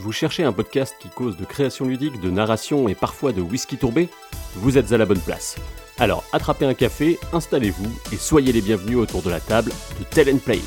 Vous cherchez un podcast qui cause de création ludique, de narration et parfois de whisky tourbé? Vous êtes à la bonne place. Alors attrapez un café, installez-vous et soyez les bienvenus autour de la table de Tell and Play.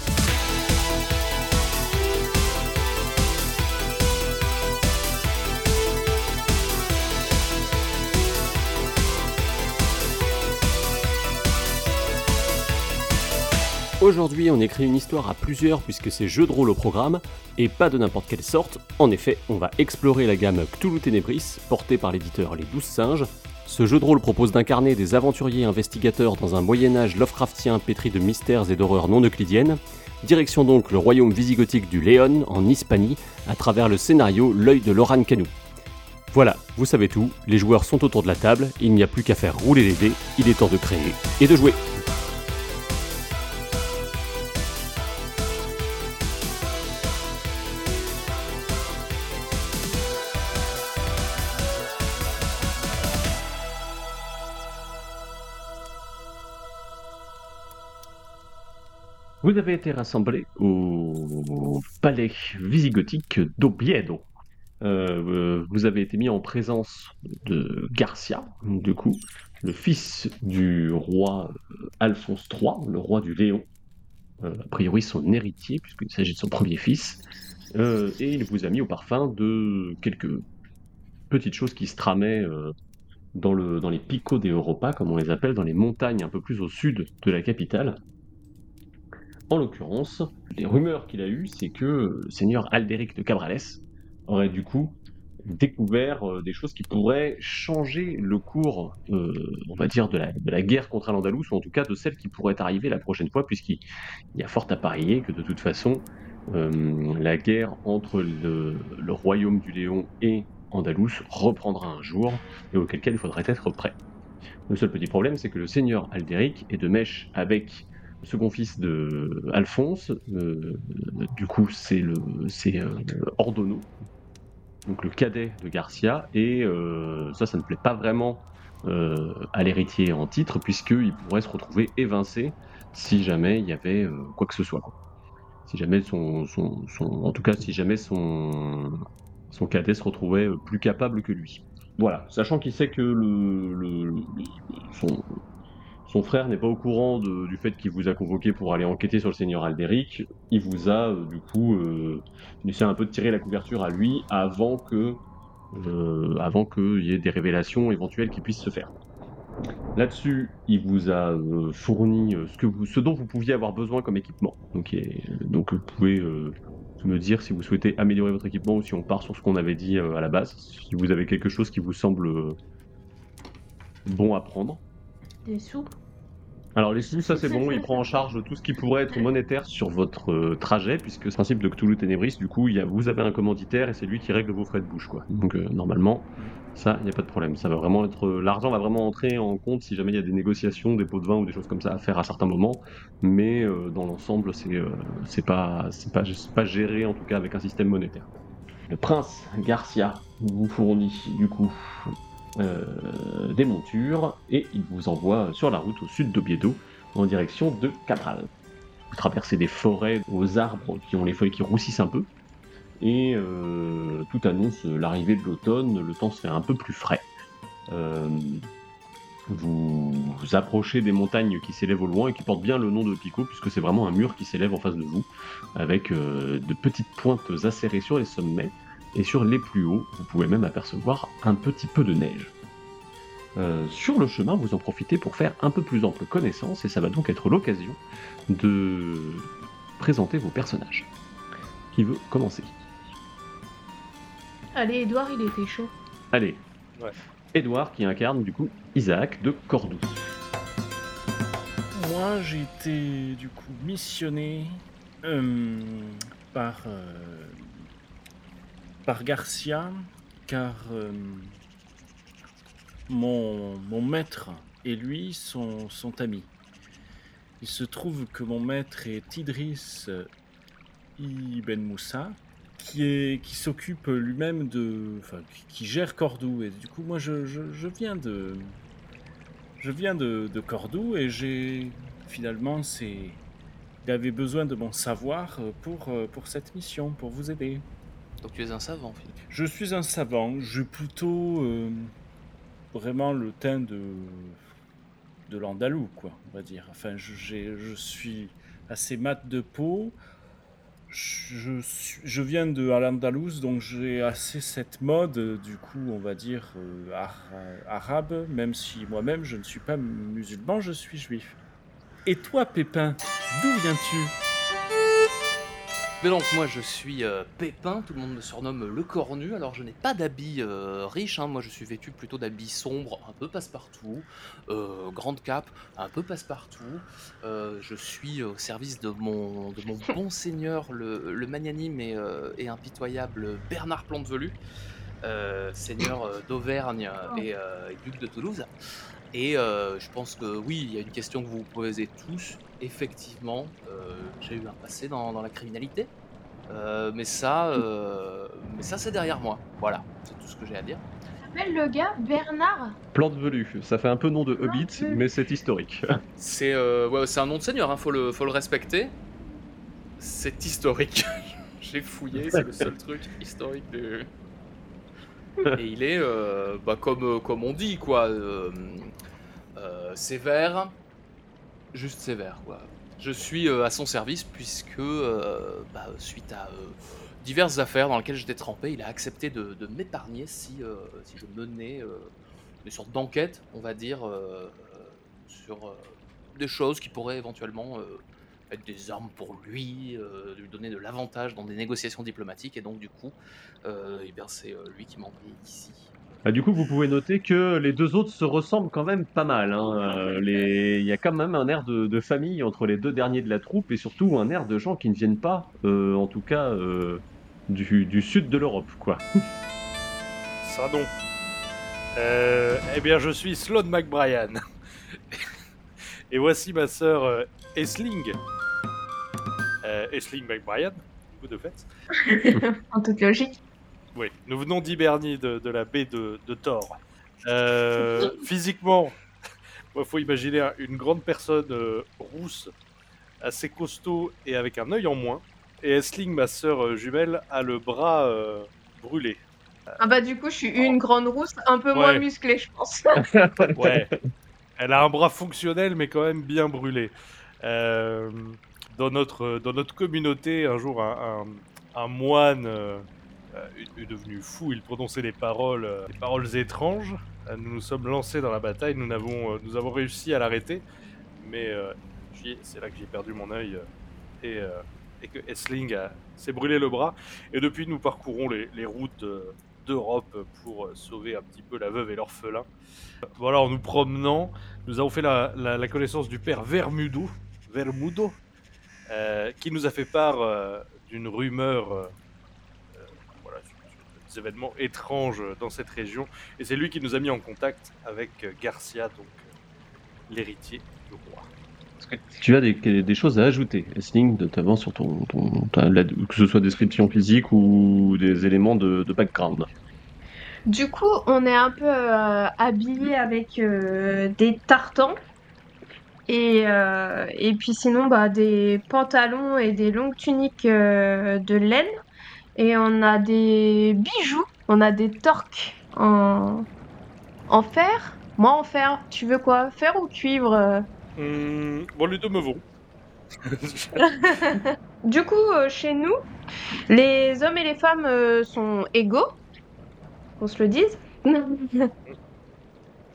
Aujourd'hui, on écrit une histoire à plusieurs puisque c'est jeu de rôle au programme, et pas de n'importe quelle sorte. En effet, on va explorer la gamme Cthulhu Tenebris, portée par l'éditeur Les Douze Singes. Ce jeu de rôle propose d'incarner des aventuriers investigateurs dans un Moyen-Âge Lovecraftien pétri de mystères et d'horreurs non euclidiennes. Direction donc le royaume visigothique du Léon, en Hispanie, à travers le scénario L'œil de Loran Canu. Voilà, vous savez tout, les joueurs sont autour de la table, il n'y a plus qu'à faire rouler les dés, il est temps de créer et de jouer. Vous avez été rassemblés au palais visigothique d'Obiedo. Euh, vous avez été mis en présence de Garcia, du coup, le fils du roi euh, Alphonse III, le roi du Léon, euh, a priori son héritier, puisqu'il s'agit de son premier fils, euh, et il vous a mis au parfum de quelques petites choses qui se tramaient euh, dans, le, dans les picots des Europa, comme on les appelle, dans les montagnes un peu plus au sud de la capitale. En l'occurrence, les rumeurs qu'il a eues, c'est que le seigneur Aldéric de Cabrales aurait du coup découvert euh, des choses qui pourraient changer le cours, euh, on va dire, de la, guerre contre l'Andalous, ou en tout cas de celle qui pourrait arriver la prochaine fois, puisqu'il y a fort à parier que de toute façon, euh, la guerre entre le, royaume du Léon et Andalous reprendra un jour, et auquel cas il faudrait être prêt. Le seul petit problème, c'est que le seigneur Aldéric est de mèche avec second fils de Alphonse, euh, du coup c'est le c'est euh, donc le cadet de Garcia, et euh, ça, ça ne plaît pas vraiment euh, à l'héritier en titre, puisqu'il pourrait se retrouver évincé si jamais il y avait quoi que ce soit. Si jamais son, son, son- en tout cas, si jamais son, son cadet se retrouvait plus capable que lui. Voilà, sachant qu'il sait que le, le- le- son, son frère n'est pas au courant du fait qu'il vous a convoqué pour aller enquêter sur le seigneur Aldéric, il vous a euh, du coup euh, essayé un peu de tirer la couverture à lui avant que euh, avant qu'il y ait des révélations éventuelles qui puissent se faire. Là-dessus, il vous a euh, fourni euh, ce, que vous, ce dont vous pouviez avoir besoin comme équipement. Donc, donc vous pouvez me dire si vous souhaitez améliorer votre équipement ou si on part sur ce qu'on avait dit à la base. Si vous avez quelque chose qui vous semble bon à prendre. Des sous Alors les sous, ça c'est bon, il prend en charge tout ce qui pourrait être monétaire sur votre euh, trajet, puisque ce principe de Cthulhu Tenebris, du coup, il y a, vous avez un commanditaire et c'est lui qui règle vos frais de bouche, quoi. Donc euh, normalement, ça, il n'y a pas de problème. Ça va vraiment être, euh, l'argent va vraiment entrer en compte si jamais il y a des négociations, des pots de vin ou des choses comme ça à faire à certains moments, mais euh, dans l'ensemble, c'est c'est pas, c'est pas, c'est pas géré en tout cas avec un système monétaire. Le prince Garcia vous fournit du coup des montures et il vous envoie sur la route au sud d'Obiedo en direction de Catral. Vous traversez des forêts aux arbres qui ont les feuilles qui roussissent un peu et euh, tout annonce l'arrivée de l'automne, le temps se fait un peu plus frais. Euh, vous vous approchez des montagnes qui s'élèvent au loin et qui portent bien le nom de Pico puisque c'est vraiment un mur qui s'élève en face de vous avec euh, de petites pointes acérées sur les sommets et sur les plus hauts, vous pouvez même apercevoir un petit peu de neige. Euh, sur le chemin, vous en profitez pour faire un peu plus ample connaissance, et ça va donc être l'occasion de présenter vos personnages. Qui veut commencer? Allez, Edouard, il était chaud. Allez. Ouais. Edouard qui incarne du coup Isaac de Cordoue. Moi, j'ai été du coup missionné euh, par, euh, par Garcia, car euh, mon, mon maître et lui sont, sont amis. Il se trouve que mon maître est Idriss Ibn Moussa, qui, est, qui s'occupe lui-même de. Enfin, qui, gère Cordoue. Et du coup, moi, je, je, je viens de. Je viens de, de Cordoue et j'ai. Finalement, c'est. Il avait besoin de mon savoir euh, pour, euh, pour cette mission, pour vous aider. Donc tu es un savant, Philippe. Je suis un savant. J'ai plutôt euh, vraiment le teint de de l'andalou, quoi, on va dire. Enfin, je, je suis assez mat de peau. Je, je viens de Al-Andalus, donc j'ai assez cette mode, du coup, on va dire, euh, ar- arabe, même si moi-même je ne suis pas musulman, je suis juif. Et toi, Pépin, d'où viens-tu? Mais donc moi je suis euh, Pépin, tout le monde me surnomme le cornu, alors je n'ai pas d'habits euh, riches, hein. moi je suis vêtu plutôt d'habits sombres, un peu passe-partout, euh, grande cape, un peu passe-partout, je suis au service de mon, de mon bon seigneur, le, le magnanime et, et impitoyable Bernard Plantevelu, seigneur d'Auvergne et, et duc de Toulouse. Et euh, je pense que oui, il y a une question que vous vous posez tous. Effectivement, euh, j'ai eu un passé dans, dans la criminalité. Euh, mais ça, euh, mais ça c'est derrière moi. Voilà, c'est tout ce que j'ai à dire. s'appelle le gars Bernard Plante velue, ça fait un peu nom de Hobbit, mais c'est historique. C'est euh, ouais, c'est un nom de seigneur, hein, faut, le, faut le respecter. C'est historique. j'ai fouillé, c'est le seul truc historique du. Et il est, euh, bah, comme, euh, comme on dit, quoi, euh, sévère, juste sévère, quoi. Je suis à son service puisque, bah, suite à diverses affaires dans lesquelles j'étais trempé, il a accepté de, m'épargner si, si je menais des sortes d'enquêtes, on va dire, sur des choses qui pourraient éventuellement être des armes pour lui, euh, lui donner de l'avantage dans des négociations diplomatiques, et donc du coup, euh, eh bien, c'est euh, lui qui m'a envoyé ici. Ah, du coup, vous pouvez noter que les deux autres se ressemblent quand même pas mal. hein. Euh, les- Il y a quand même un air de, de famille entre les deux derniers de la troupe et surtout un air de gens qui ne viennent pas, euh, en tout cas, euh, du, du sud de l'Europe, quoi. Ça non. Euh, eh bien, je suis Sloan McBrien. Et voici ma sœur euh, Esling. Euh, Esling McBrien, du coup, de fait. En toute logique. Oui, nous venons d'Hibernie, de, de la baie de, de Thor. Euh, physiquement, il faut imaginer un- une grande personne euh, rousse, assez costaud et avec un œil en moins. Et Esling, ma sœur euh, jumelle, a le bras euh, brûlé. Ah bah du coup, je suis une grande rousse, un peu moins musclée, je pense. Ouais. Elle a un bras fonctionnel, mais quand même bien brûlé. Euh, dans, notre, dans notre communauté, un jour, un, moine euh, est devenu fou. Il prononçait des paroles, euh, des paroles étranges. Nous nous sommes lancés dans la bataille. Nous avons, nous avons réussi à l'arrêter. Mais c'est là que j'ai perdu mon œil. et, et que Essling s'est brûlé le bras. Et depuis, nous parcourons les, les routes d'Europe pour sauver un petit peu la veuve et l'orphelin. Voilà, en nous promenant, nous avons fait la, connaissance du père Vermudo, Vermudo euh, qui nous a fait part euh, d'une rumeur, euh, voilà, des événements étranges dans cette région. Et c'est lui qui nous a mis en contact avec Garcia, donc l'héritier du roi. Tu as des, choses à ajouter, Essling, notamment sur ton, que ce soit description physique ou des éléments de, background. Du coup, on est un peu euh, habillé avec euh, des tartans. Et, euh, et puis sinon, bah, des pantalons et des longues tuniques de laine. Et on a des bijoux. On a des torques en, en fer. Moi en fer. Tu veux quoi? Fer ou cuivre? Hum, bon, les deux me vont. Du coup, euh, chez nous, les hommes et les femmes euh, sont égaux, qu'on se le dise.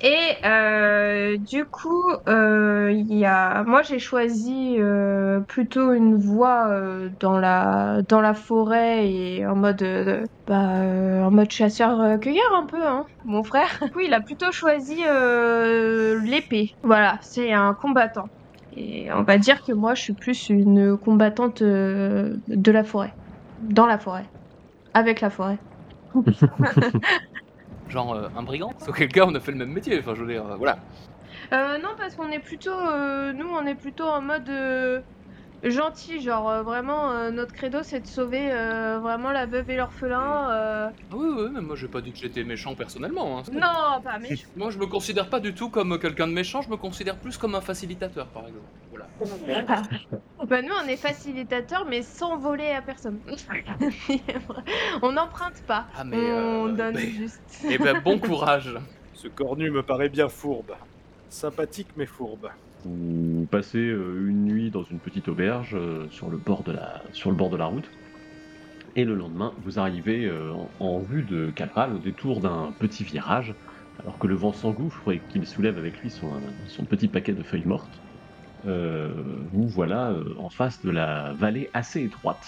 Et euh, du coup, euh, il y a... moi j'ai choisi euh, plutôt une voie euh, dans la dans la forêt et en mode euh, bah, euh, en mode chasseur-cueilleur un peu, hein, mon frère. Du coup, il a plutôt choisi euh, l'épée. Voilà, c'est un combattant. Et on va dire que moi, je suis plus une combattante euh, de la forêt. Dans la forêt. Avec la forêt. Genre euh, un brigand Auquel cas, on a fait le même métier, enfin je veux dire, euh, voilà. Euh, non, parce qu'on est plutôt... euh, nous, on est plutôt en mode euh, gentil. Genre, euh, vraiment, euh, notre credo, c'est de sauver euh, vraiment la veuve et l'orphelin. euh. Ah oui, oui, mais moi j'ai pas dit que j'étais méchant personnellement. hein. Non, pas méchant. Moi je me considère pas du tout comme quelqu'un de méchant, je me considère plus comme un facilitateur par exemple. Bah, nous, on est facilitateur, mais sans voler à personne. on n'emprunte pas. Ah, mais, on euh, donne mais- juste. Eh ben, bon courage. Ce cornu me paraît bien fourbe. Sympathique mais fourbe. Vous passez euh, une nuit dans une petite auberge euh, sur, le bord de la, sur le bord de la route. Et le lendemain, vous arrivez en, en vue de Cabral au détour d'un petit virage, alors que le vent s'engouffre et qu'il soulève avec lui son, son petit paquet de feuilles mortes. Euh, vous voilà euh, en face de la vallée assez étroite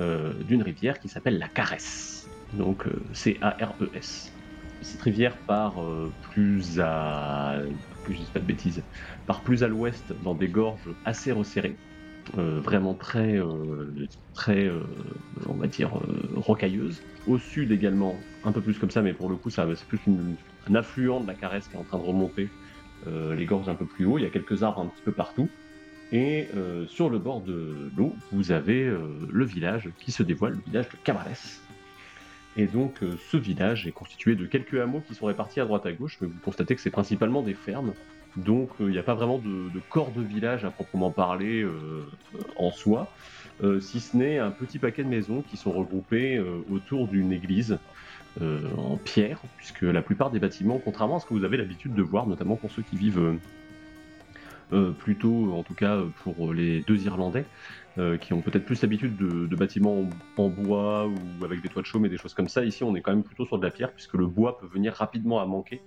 euh, d'une rivière qui s'appelle la Caresse. Donc euh, C-A-R-E-S. Cette rivière part euh, plus à. que je dise pas de bêtises part plus à l'ouest dans des gorges assez resserrées, euh, vraiment très, euh, très euh, on va dire, euh, rocailleuses. Au sud également, un peu plus comme ça, mais pour le coup, c'est plus un affluent de la caresse qui est en train de remonter euh, les gorges un peu plus haut. Il y a quelques arbres un petit peu partout. Et euh, sur le bord de l'eau, vous avez euh, le village qui se dévoile, le village de Camarès. Et donc, euh, ce village est constitué de quelques hameaux qui sont répartis à droite à gauche, mais vous constatez que c'est principalement des fermes. Donc il n'y a pas vraiment de, corps de village à proprement parler euh, en soi, euh, si ce n'est un petit paquet de maisons qui sont regroupées euh, autour d'une église euh, en pierre, puisque la plupart des bâtiments, contrairement à ce que vous avez l'habitude de voir, notamment pour ceux qui vivent euh, euh, plutôt, en tout cas pour les deux Irlandais, euh, qui ont peut-être plus l'habitude de, bâtiments en, bois ou avec des toits de chaume et des choses comme ça, ici on est quand même plutôt sur de la pierre, puisque le bois peut venir rapidement à manquer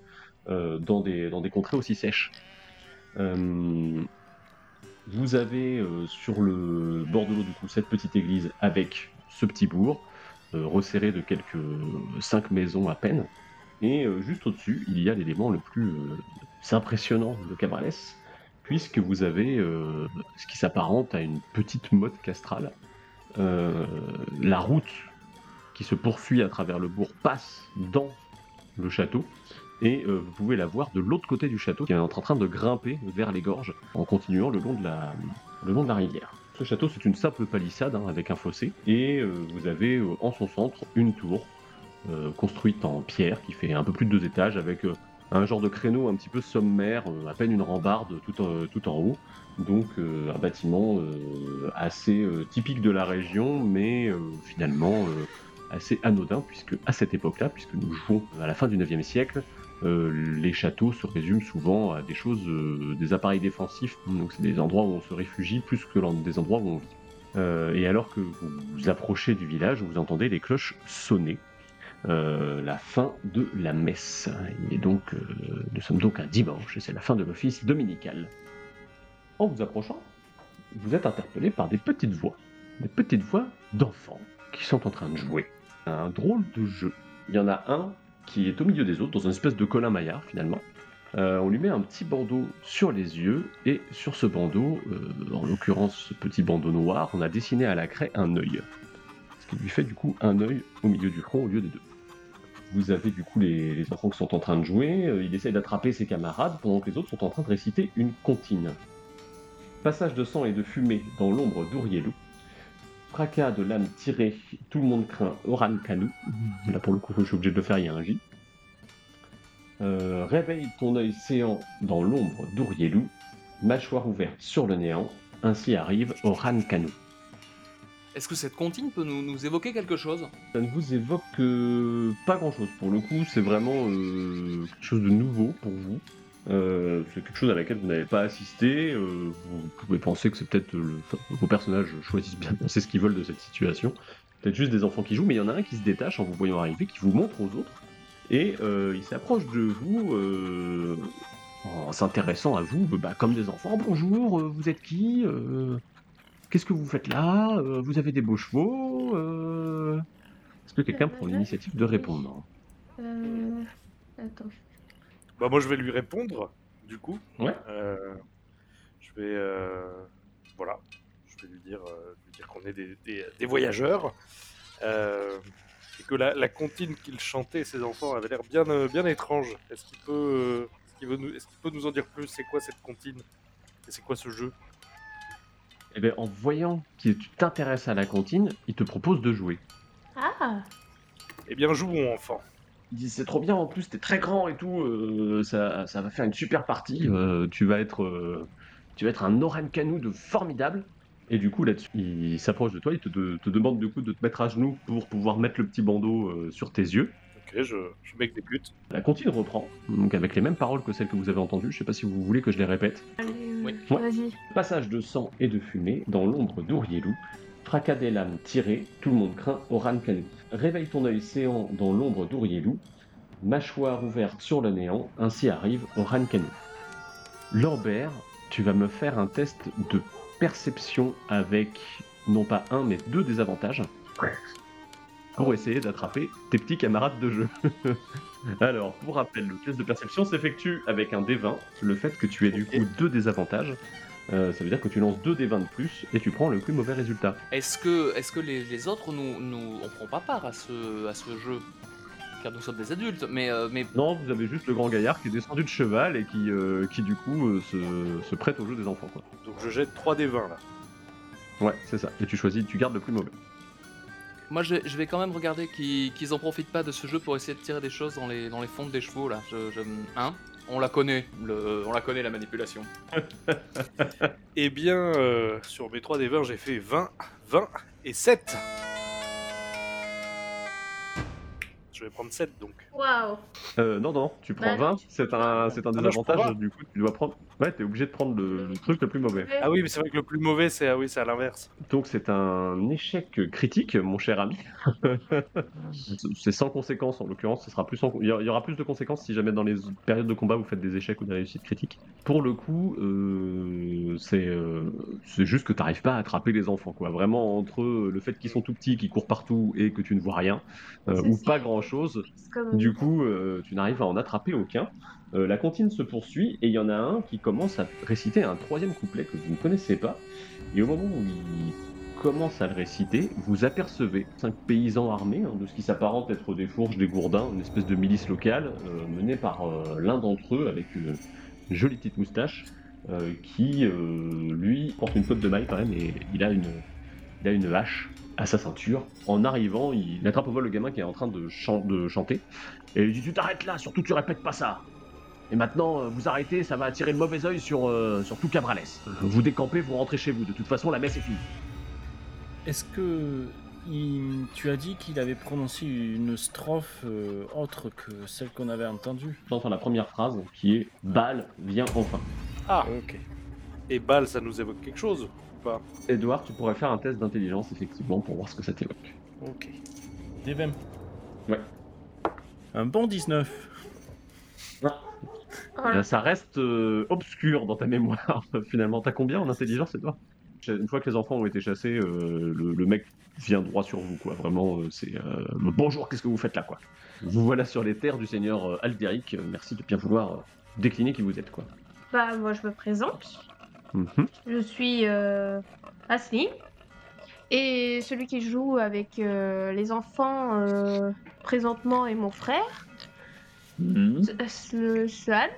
euh, dans, des, dans des contrées aussi sèches. Euh, vous avez euh, sur le bord de l'eau du coup cette petite église avec ce petit bourg, euh, resserré de quelques cinq maisons à peine. Et euh, juste au-dessus, il y a l'élément le plus euh, impressionnant de Cabrales, puisque vous avez euh, ce qui s'apparente à une petite motte castrale. Euh, la route qui se poursuit à travers le bourg passe dans le château, et euh, vous pouvez la voir de l'autre côté du château qui est en train de grimper vers les gorges en continuant le long de la rivière. Ce château, c'est une simple palissade hein, avec un fossé, et euh, vous avez euh, en son centre une tour euh, construite en pierre qui fait un peu plus de deux étages avec un genre de créneau un petit peu sommaire, à peine une rambarde tout en, tout en haut. Donc un bâtiment assez typique de la région, mais finalement assez anodin, puisque à cette époque-là, puisque nous jouons à la fin du 9e siècle, les châteaux se résument souvent à des choses, euh, des appareils défensifs, donc c'est des endroits où on se réfugie plus que des endroits où on vit. Euh, et alors que vous vous approchez du village, vous entendez les cloches sonner. euh, la fin de la messe. Et donc, euh, nous sommes donc un dimanche et c'est la fin de l'office dominical. En vous approchant, vous êtes interpellé par des petites voix, des petites voix d'enfants qui sont en train de jouer. Un drôle de jeu. Il y en a un qui est au milieu des autres, dans une espèce de Colin Maillard finalement. Euh, on lui met un petit bandeau sur les yeux, et sur ce bandeau, euh, en l'occurrence ce petit bandeau noir, on a dessiné à la craie un œil. Ce qui lui fait du coup un œil au milieu du front au lieu des deux. Vous avez du coup les, enfants qui sont en train de jouer, euh, il essaie d'attraper ses camarades pendant que les autres sont en train de réciter une comptine. Passage de sang et de fumée dans l'ombre d'Ourielou. Fracas de lame tirée, tout le monde craint Oran Canou. Là pour le coup, je suis obligé de le faire, il y a un J. Euh, réveille ton œil séant dans l'ombre d'Ourielou, mâchoire ouverte sur le néant, ainsi arrive Oran Canou. Est-ce que cette comptine peut nous, nous évoquer quelque chose? Ça ne vous évoque euh, pas grand chose. Pour le coup, c'est vraiment euh, quelque chose de nouveau pour vous. Euh, c'est quelque chose à laquelle vous n'avez pas assisté. euh, vous pouvez penser que c'est peut-être le... enfin, vos personnages choisissent bien, c'est ce qu'ils veulent de cette situation. Peut-être juste des enfants qui jouent, mais il y en a un qui se détache en vous voyant arriver, qui vous montre aux autres, et euh, il s'approche de vous euh, en s'intéressant à vous, bah, comme des enfants. Bonjour, euh, vous êtes qui Euh, Qu'est-ce que vous faites là Euh, Vous avez des beaux chevaux Euh, Est-ce que quelqu'un prend l'initiative de répondre? Euh... Attends. Bah moi je vais lui répondre, du coup. Ouais. Euh, je vais, euh, voilà, je vais lui dire, euh, lui dire qu'on est des, des- des voyageurs euh, et que la, la comptine qu'il chantait ses enfants avait l'air bien, euh, bien étrange. Est-ce qu'il peut, euh, est-ce qu'il veut nous, est-ce qu'il peut nous en dire plus? C'est quoi cette comptine? Et c'est quoi ce jeu? Eh bien, en voyant que tu t'intéresses à la comptine, il te propose de jouer. Ah Eh bien jouons enfant. Il dit c'est trop bien, en plus t'es très grand et tout, euh, ça, ça va faire une super partie, euh, tu vas être... euh, tu vas être un Oran de formidable. Et du coup, là-dessus, il s'approche de toi, il te, de- te demande du coup de te mettre à genoux pour pouvoir mettre le petit bandeau euh, sur tes yeux. Ok, je, je m'exécute. La comptine reprend, donc avec les mêmes paroles que celles que vous avez entendues. Je sais pas si vous voulez que je les répète. Allez, Oui. Vas-y. Passage de sang et de fumée dans l'ombre d'Ourielou. Fracas des lames tirées, tout le monde craint Oran Kanu. Réveille ton œil séant dans l'ombre d'Ourielou. Mâchoire ouverte sur le néant, ainsi arrive Oran Kanu. Lorbert, tu vas me faire un test de perception avec non pas un mais deux désavantages pour essayer d'attraper tes petits camarades de jeu. Alors, pour rappel, le test de perception s'effectue avec un D20. Le fait que tu aies du coup deux désavantages, euh, ça veut dire que tu lances deux D20 de plus et tu prends le plus mauvais résultat. Est-ce que, est que les, les autres, nous, nous, on prend pas part à ce, à ce jeu? Car nous sommes des adultes, mais, euh, mais Non, vous avez juste le grand gaillard qui est descendu de cheval et qui, euh, qui du coup euh, se, se prête au jeu des enfants. Quoi. Donc je jette 3 des 20 là. Ouais, c'est ça. Et tu choisis, tu gardes le plus mauvais. moi je, je vais quand même regarder qu'ils qu'ils en profitent pas de ce jeu pour essayer de tirer des choses dans les, dans les fonds des chevaux là. Je, je- hein on la connaît, on la connaît la manipulation. Eh bien, euh, sur mes 3 des 20, j'ai fait 20, 20 et 7. Je vais prendre 7 donc. Waouh. Euh, non, non, tu prends Bah non, 20, tu- c'est un, c'est un Ah, je prends désavantage, 20. du coup tu dois prendre... Ouais, t'es obligé de prendre le, le truc le plus mauvais. Ah oui, mais c'est vrai que le plus mauvais, c'est ah oui, c'est à l'inverse. Donc c'est un échec critique, mon cher ami. c'est sans conséquence en l'occurrence. Ce sera plus sans- Il y aura- il y aura plus de conséquences si jamais dans les périodes de combat vous faites des échecs ou des réussites critiques. Pour le coup, euh, c'est euh, c'est juste que t'arrives pas à attraper les enfants, quoi. Vraiment entre le fait qu'ils sont tout petits, qu'ils courent partout et que tu ne vois rien, euh, C'est ou ça. pas grand chose. C'est comme- Du coup, euh, tu n'arrives à en attraper aucun. Euh, la comptine se poursuit et il y en a un qui commence à réciter un troisième couplet que vous ne connaissez pas. Et au moment où il commence à le réciter, vous apercevez cinq paysans armés hein, de ce qui s'apparente être des fourches, des gourdins, une espèce de milice locale euh, menée par l'un d'entre eux avec une jolie petite moustache qui, lui, porte une cotte de maille quand même et il a une, il a une hache à sa ceinture. En arrivant, il attrape au vol le gamin qui est en train de, chan- de chanter et il lui dit Tu t'arrêtes là, surtout tu répètes pas ça. Et maintenant, euh, vous arrêtez, ça va attirer le mauvais oeil sur, euh, sur tout Cabrales. Vous décampez, vous rentrez chez vous. De toute façon, la messe est finie. Est-ce que il- tu as dit qu'il avait prononcé une strophe euh, autre que celle qu'on avait entendue? J'entends la première phrase qui est Baal vient enfin. Ah, Ok. et balle, ça nous évoque quelque chose pas Edouard, tu pourrais faire un test d'intelligence effectivement pour voir ce que ça t'évoque. Ok. Des 20. Ouais. Un bon 19. Voilà. Euh, ça reste euh, obscur dans ta mémoire finalement. T'as combien en intelligence, Edouard? Une fois que les enfants ont été chassés, euh, le, le mec vient droit sur vous, quoi. Vraiment, euh, c'est euh, bonjour, qu'est-ce que vous faites là, quoi? Vous voilà sur les terres du seigneur euh, Alderic. Merci de bien vouloir euh, décliner qui vous êtes, quoi. Bah, moi, je me présente. Mhm. Je suis euh, Asli. Et celui qui joue avec euh, les enfants euh, présentement est mon frère, Mhm. S- S- Swan.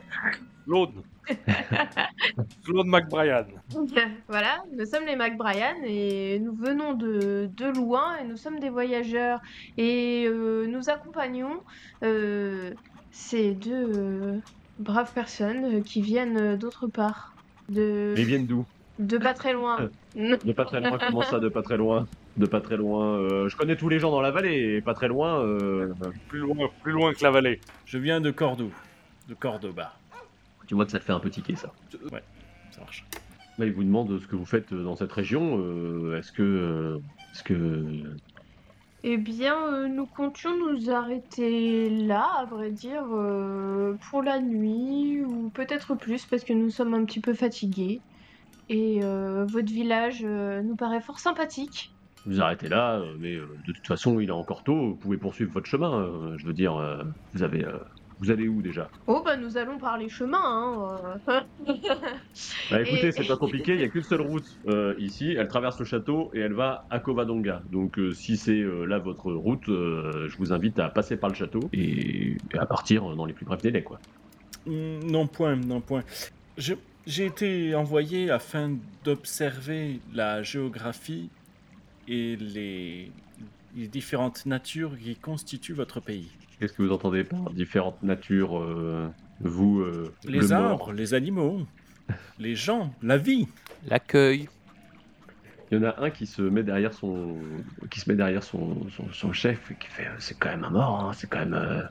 Claude. Claude McBrien. voilà, nous sommes les McBrien et nous venons de, de loin et nous sommes des voyageurs et euh, nous accompagnons euh, ces deux euh, braves personnes euh, qui viennent euh, d'autre part. De, Mais ils viennent d'où de pas très loin. De pas très loin, comment ça, de pas très loin De pas très loin. euh, je connais tous les gens dans la vallée, et pas très loin. euh, Plus loin, plus loin que la vallée. Je viens de Cordoue. De Cordoba. tu vois que ça te fait un peu tiquer, ça. Ça marche. Là, il vous demande ce que vous faites dans cette région. euh, est-ce que. est-ce que. Eh bien, euh, nous comptions nous arrêter là, à vrai dire, euh, pour la nuit, ou peut-être plus, parce que nous sommes un petit peu fatigués. Et euh, votre village nous paraît fort sympathique. Vous arrêtez là, mais de toute façon, il est encore tôt, vous pouvez poursuivre votre chemin. je veux dire, vous avez. Vous allez où déjà? Oh, bah nous allons par les chemins, hein. euh. Bah écoutez, Et- c'est pas compliqué, il y a qu'une seule route euh, ici, elle traverse le château et elle va à Covadonga. Donc euh, si c'est euh, là votre route, euh, je vous invite à passer par le château et, et à partir dans les plus brefs délais, quoi. Hmm, Non point, non point. Je- J'ai été envoyé afin d'observer la géographie et les, les différentes natures qui constituent votre pays. Qu'est-ce que vous entendez par différentes natures euh, Vous, euh, Les le mort arbres, les animaux. les gens, la vie. L'accueil. Il y en a un qui se met derrière son, qui se met derrière son, son, son chef et qui fait euh, c'est quand même un mort, hein, c'est quand même. euh,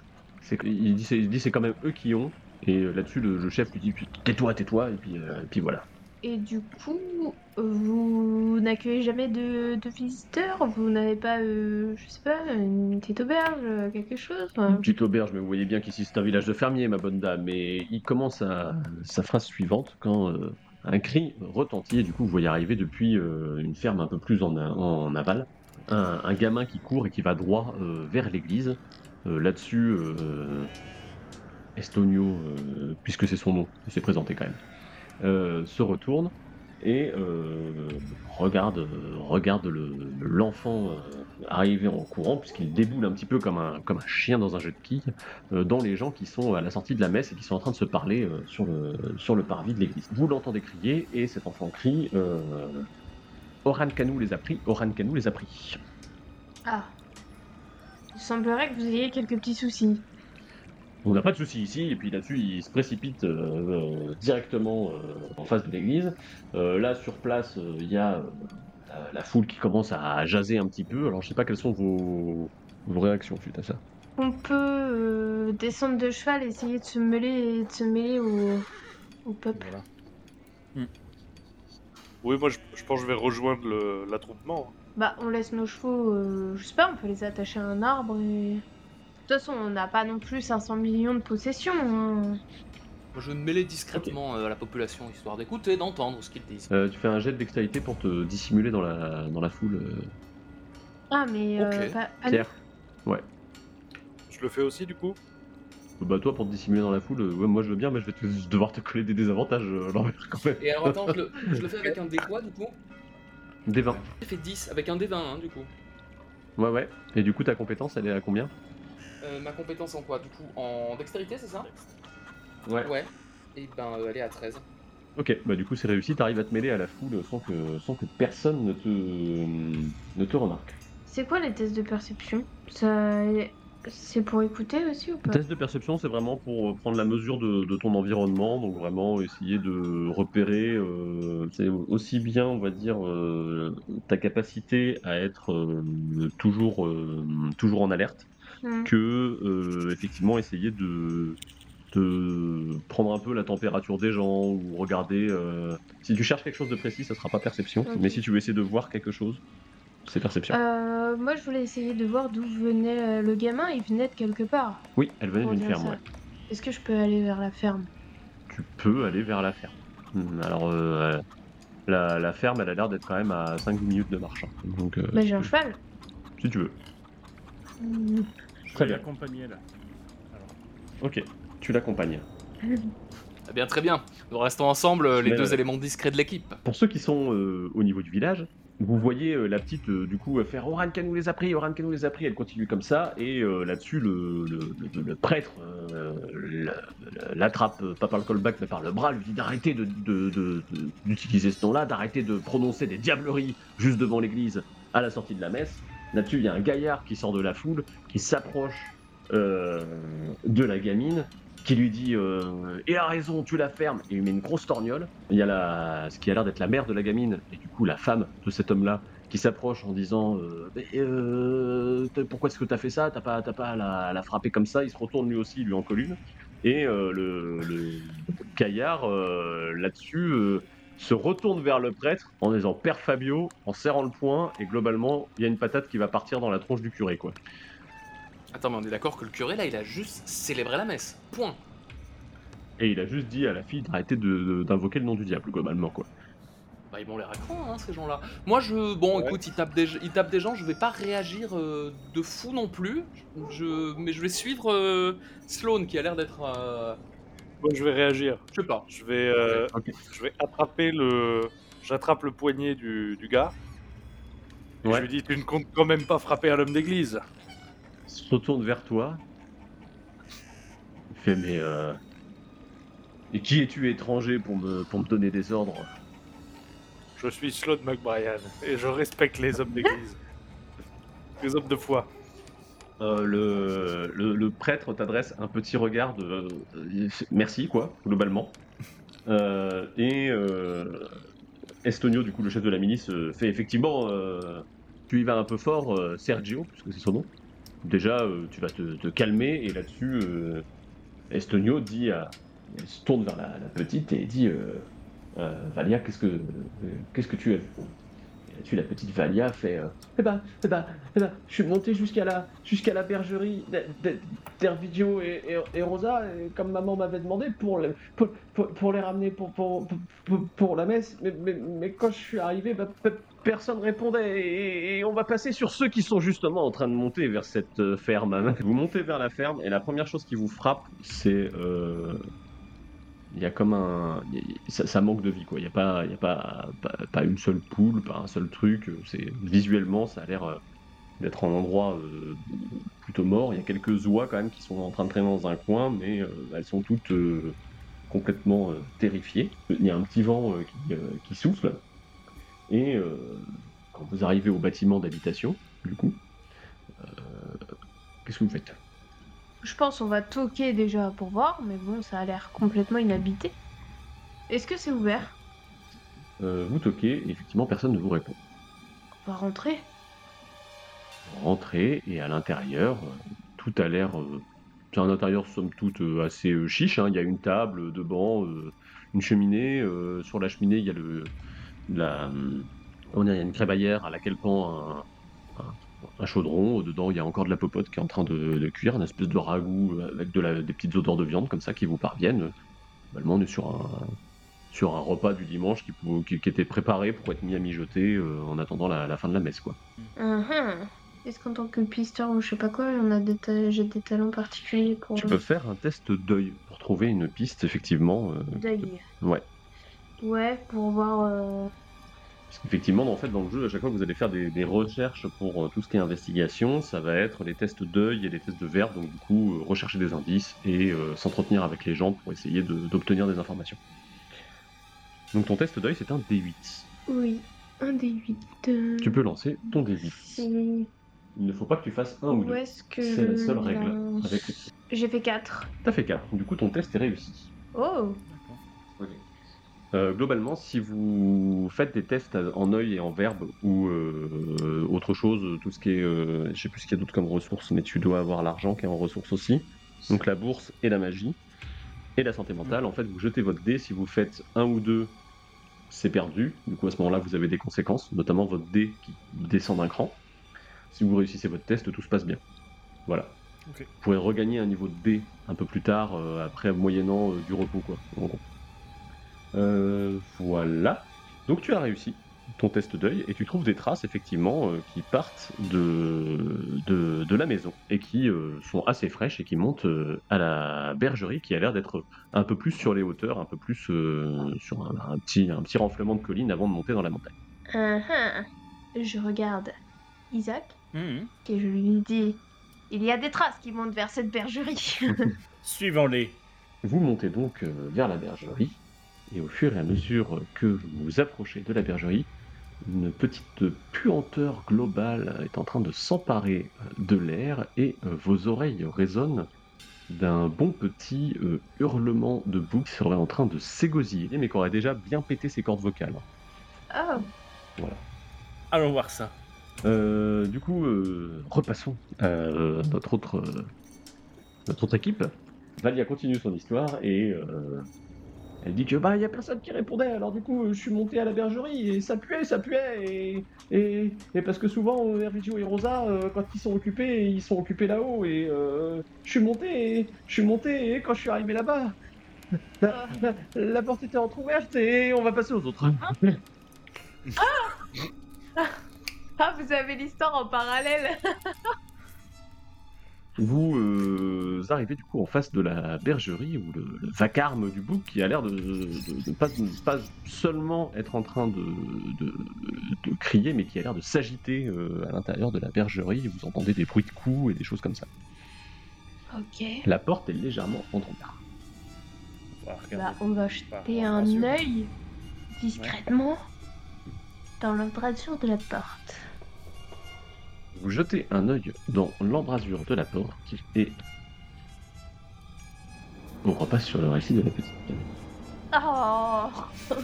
il dit c'est il dit c'est quand même eux qui ont. Et là-dessus le, le chef lui dit tais-toi, tais-toi et puis euh, et puis voilà. Et du coup, vous n'accueillez jamais de, visiteurs? Vous n'avez pas, euh, je sais pas, une petite auberge, euh, quelque chose? Une petite auberge, mais vous voyez bien qu'ici c'est un village de fermiers, ma bonne dame. Et il commence sa phrase suivante quand euh, un cri retentit, et du coup vous voyez arriver depuis euh, une ferme un peu plus en, aval, un, un gamin qui court et qui va droit euh, vers l'église. Euh, Là-dessus, euh, Estonio, euh, puisque c'est son nom, il s'est présenté quand même, euh, se retourne et euh, regarde, euh, regarde le- l'enfant euh, arriver en courant, puisqu'il déboule un petit peu comme un, comme un chien dans un jeu de quilles, euh, dans les gens qui sont à la sortie de la messe et qui sont en train de se parler euh, sur, le, sur le parvis de l'église. Vous l'entendez crier, et cet enfant crie euh, Oran Kanou les a pris, Oran Kanou les a pris. Ah. Il semblerait que vous ayez quelques petits soucis. On n'a pas de souci ici, et puis là-dessus, il se précipite euh, euh, directement euh, en face de l'église. Euh, là, sur place, euh, il y a euh, la, foule qui commence à jaser un petit peu. Alors, je sais pas quelles sont vos, vos réactions suite à ça. On peut euh, descendre de cheval, essayer de se mêler, de se mêler au, au peuple. Voilà. Oui, moi je, je pense que je vais rejoindre l'attroupement. Bah, on laisse nos chevaux, euh, je sais pas, on peut les attacher à un arbre et. De toute façon, on n'a pas non plus 500 millions de possessions. hein. Moi, je vais me mêler discrètement euh, à la population, histoire d'écouter, d'entendre ce qu'ils disent. Euh, tu fais un jet de dextérité pour te dissimuler dans la, dans la foule. euh, Ah, mais. euh, Ok. pas- pas- Pierre Je le fais aussi du coup Bah, toi, pour te dissimuler dans la foule, euh, ouais, moi je veux bien, mais je vais te- devoir te coller des désavantages euh, l'envers quand même. Et alors, attends, je le, je le fais avec un D quoi, du coup? Des 20. J'ai fait 10, avec un D20, hein, du coup. Ouais, ouais. Et du coup, ta compétence, elle est à combien? Euh, ma compétence en quoi, du coup En dextérité, c'est ça? Ouais. Ouais. Et ben, euh, elle est à 13. Ok, bah du coup c'est réussi, t'arrives à te mêler à la foule sans que, sans que personne ne te, ne te remarque. C'est quoi les tests de perception? Ça. C'est pour écouter aussi ou Le pas? Test de perception, c'est vraiment pour prendre la mesure de, de ton environnement, donc vraiment essayer de repérer, euh, c'est aussi bien, on va dire, euh, ta capacité à être euh, toujours, euh, toujours en alerte, Hmm. que euh, effectivement essayer de, de prendre un peu la température des gens ou regarder. euh, Si tu cherches quelque chose de précis, ça sera pas perception, mais si tu veux essayer de voir quelque chose, c'est perception. Euh, moi, je voulais essayer de voir d'où venait le gamin. Il venait de quelque part. Oui, elle venait d'une ferme. ouais. Est-ce que je peux aller vers la ferme? Tu peux aller vers la ferme. Hmm, Alors, euh, la, la ferme, elle a l'air d'être quand même à 5 minutes de marche. hein. Donc, Bah, j'ai un cheval. si tu veux. Hmm. Je Très vais bien. l'accompagner là. Alors, Ok, tu l'accompagnes. Eh bien, très bien. Nous restons ensemble, euh, les Mais, deux euh, éléments discrets de l'équipe. Pour ceux qui sont euh, au niveau du village, vous voyez euh, la petite, euh, du coup, faire Oran Kanou les a pris, Oran Kanou les a pris, elle continue comme ça, et euh, là-dessus, le, le, le- le prêtre euh, l'attrape pas par le callback, mais par le bras, lui dit d'arrêter de- de- de- de- d'utiliser ce nom-là, d'arrêter de prononcer des diableries juste devant l'église à la sortie de la messe. Là-dessus, il y a un gaillard qui sort de la foule, qui s'approche euh, de la gamine, qui lui dit euh, Et a raison, tu la fermes Et il lui met une grosse torgnole. Il y a ce qui a l'air d'être la mère de la gamine, et du coup la femme de cet homme-là, qui s'approche en disant euh, euh, Pourquoi est-ce que t'as fait ça? T'as pas, t'as pas à la, à frapper comme ça? Il se retourne lui aussi, lui en colle une. Et le, euh, là-dessus, se retourne vers le prêtre en disant Père Fabio, en serrant le poing, et globalement, il y a une patate qui va partir dans la tronche du curé, quoi. Attends, mais on est d'accord que le curé, là, il a juste célébré la messe. Point. Et il a juste dit à la fille d'arrêter de- de- d'invoquer le nom du diable, globalement, quoi. Bah, ils m'ont l'air à cran, hein, ces gens-là. Moi, je. Bon, Ouais. écoute, ils tapent, des... ils tapent des gens, je vais pas réagir euh, de fou non plus. Je... Mais je vais suivre euh, Sloane, qui a l'air d'être. euh, Moi je vais réagir. Je sais pas. Je vais, euh, je vais attraper le. J'attrape le poignet du, du gars. Et Ouais. Je lui dis Tu ne comptes quand même pas frapper un homme d'église Il se retourne vers toi. Il fait mais euh... Et qui es-tu étranger pour me, pour me donner des ordres? Je suis Sloan McBrien et je respecte les hommes d'église. les hommes de foi. Euh, le, prêtre t'adresse un petit regard de euh, merci, quoi, globalement. Euh, et Estonio, du coup, le chef de la milice, fait effectivement tu y vas un peu fort, Sergio, puisque c'est son nom. Déjà, tu vas te, calmer, et là-dessus, Estonio dit à. Se tourne vers la, petite et dit Valia, qu'est-ce que, qu'est-ce que tu as vu là-dessus, la petite Valia fait euh, Eh ben, eh ben, eh ben, je suis monté jusqu'à la, jusqu'à la bergerie d'Hervidio et, et- Rosa, comme maman m'avait demandé, pour, pour, pour- les ramener pour, pour, pour, la messe. Mais, mais, mais quand je suis arrivé, bah, pe- personne répondait. Et, et on va passer sur ceux qui sont justement en train de monter vers cette euh, ferme. Vous montez vers la ferme, et la première chose qui vous frappe, c'est. euh, il y a comme un. ça, manque de vie, quoi. Il n'y a, pas, y a pas, pas, une seule poule, pas un seul truc. Visuellement, ça a l'air euh, d'être un endroit euh, plutôt mort. Il y a quelques oies, quand même, qui sont en train de traîner dans un coin, mais euh, elles sont toutes complètement terrifiées. Il y a un petit vent qui, qui souffle. Et quand vous arrivez au bâtiment d'habitation, du coup, qu'est-ce que vous faites? Je pense on va toquer déjà pour voir, mais bon, ça a l'air complètement inhabité. Est-ce que c'est ouvert? Euh, Vous toquez, et effectivement, personne ne vous répond. On va rentrer Vous rentrez et à l'intérieur, tout a l'air. euh, c'est un intérieur somme toute euh, assez euh, chiche. hein. Il y a une table, deux bancs, une cheminée. sur la cheminée, il y a le la hum, comment dire, il y a une crémaillère à laquelle pend un, un- un chaudron. Dedans, il y a encore de la popote qui est en train de, de cuire, une espèce de ragoût euh, avec de la- des petites odeurs de viande comme ça qui vous parviennent. Normalement, on est sur un sur un repas du dimanche qui, pou- qui, qui était préparé pour être mis à mijoter euh, en attendant la, la fin de la messe, quoi. Uhum. Est-ce qu'en tant que pisteur ou je sais pas quoi, on a des, ta- j'ai des talents particuliers pour Tu peux faire un test d'œil pour trouver une piste, effectivement. euh, deuil Ouais. Ouais, pour voir. euh, Parce qu'effectivement, en fait, dans le jeu, à chaque fois que vous allez faire des, des recherches pour euh, tout ce qui est investigation, ça va être les tests d'œil et les tests de verbe, donc du coup, euh, rechercher des indices et euh, s'entretenir avec les gens pour essayer de- d'obtenir des informations. Donc ton test d'œil, c'est un D8. Oui, un des huit. euh, Tu peux lancer ton D8. c'est- Il ne faut pas que tu fasses un ou deux. C'est la seule règle. Avec... J'ai fait 4. T'as fait 4, du coup ton test est réussi. Oh Euh, globalement, si vous faites des tests en œil et en verbe ou euh, autre chose, tout ce qui est, euh, je sais plus ce qu'il y a d'autre comme ressources, mais tu dois avoir l'argent qui est en ressources aussi. Donc la bourse et la magie et la santé mentale. En fait, vous jetez votre dé. Si vous faites un ou deux, c'est perdu. Du coup, à ce moment-là, vous avez des conséquences, notamment votre dé qui descend d'un cran. Si vous réussissez votre test, tout se passe bien. Voilà. Vous pourrez regagner un niveau de dé un peu plus tard, euh, après moyennant du repos, quoi. en gros. Euh, voilà. Donc tu as réussi ton test d'œil et tu trouves des traces effectivement euh, qui partent de, de, de la maison et qui euh, sont assez fraîches et qui montent euh, à la bergerie qui a l'air d'être un peu plus sur les hauteurs, un peu plus euh, sur un, un petit, un petit renflement de colline avant de monter dans la montagne. Uhum. Je regarde Isaac Mhm. et je lui dis Il y a des traces qui montent vers cette bergerie. Suivons-les. Vous montez donc euh, vers la bergerie, et au fur et à mesure que vous vous approchez de la bergerie, une petite puanteur globale est en train de s'emparer de l'air, et vos oreilles résonnent d'un bon petit euh, hurlement de bouc qui serait en train de s'égosiller, mais qui aurait déjà bien pété ses cordes vocales. oh Allons voir ça. Euh, du coup, euh, repassons à euh, notre autre euh, notre autre équipe. Valia continue son histoire et euh, elle dit que bah il y a personne qui répondait. Alors du coup, je suis monté à la bergerie et ça puait, ça puait. Et et, et parce que souvent euh, Hervigio et Rosa euh, quand ils sont occupés, ils sont occupés là-haut. Et euh, je suis monté et je suis monté et quand je suis arrivé là-bas, la, la- la porte était entrouverte et on va passer aux autres. Ah, vous avez l'histoire en parallèle Vous euh, arrivez du coup en face de la bergerie où le, le vacarme du bouc qui a l'air de, de pas, seulement être en train de, de- de crier, mais qui a l'air de s'agiter euh, à l'intérieur de la bergerie. Vous entendez des bruits de coups et des choses comme ça. Ok. La porte est légèrement entrouverte. On va Bah, on va jeter un œil discrètement dans l'embrasure de la porte. Vous jetez un œil dans l'embrasure de la porte et on repasse sur le récit de la petite. Oh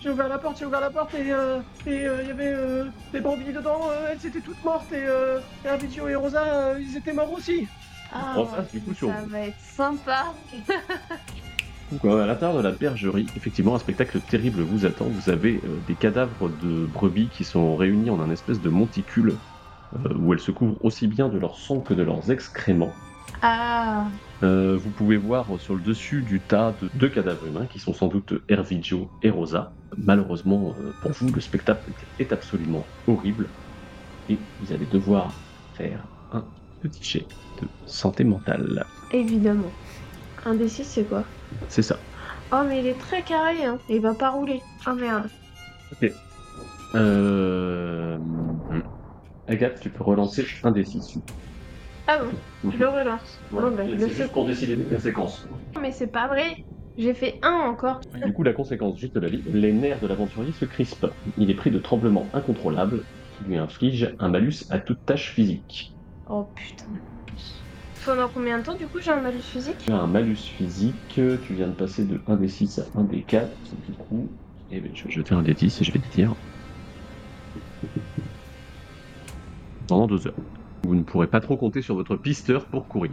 J'ai ouvert la porte, j'ai ouvert la porte et euh, et, euh, il y avait euh, des brebis dedans, euh, elles étaient toutes mortes et, euh, et Arvidio et Rosa, euh, ils étaient morts aussi. Ah, passe du coup sur Ça va être sympa. À l'intérieur de la bergerie, effectivement, un spectacle terrible vous attend. Vous avez euh, des cadavres de brebis qui sont réunis en un espèce de monticule euh, où elles se couvrent aussi bien de leur sang que de leurs excréments. Ah, Euh, vous pouvez voir sur le dessus du tas de deux cadavres humains qui sont sans doute Hervigio et Rosa. Malheureusement pour vous, le spectacle est absolument horrible et vous allez devoir faire un petit jet de santé mentale. évidemment. Un des six, c'est quoi C'est ça. Oh, mais il est très carré, hein. Il va pas rouler. Oh merde. Euh... Agathe, tu peux relancer un des six. Ah bon, je le relance. Bon, ben, je le fais. pour décider des conséquences. Mais c'est pas vrai. J'ai fait un encore. Du coup, la conséquence, juste la vie, les nerfs de l'aventurier se crispent. Il est pris de tremblements incontrôlables qui lui infligent un malus à toute tâche physique. Oh putain. Pendant combien de temps, du coup, j'ai un malus physique Tu as un malus physique, tu viens de passer de 1 des 6 à 1 des 4, du coup, eh ben, je vais jeter un des 10 et je vais te dire. Pendant deux heures. Vous ne pourrez pas trop compter sur votre pisteur pour courir.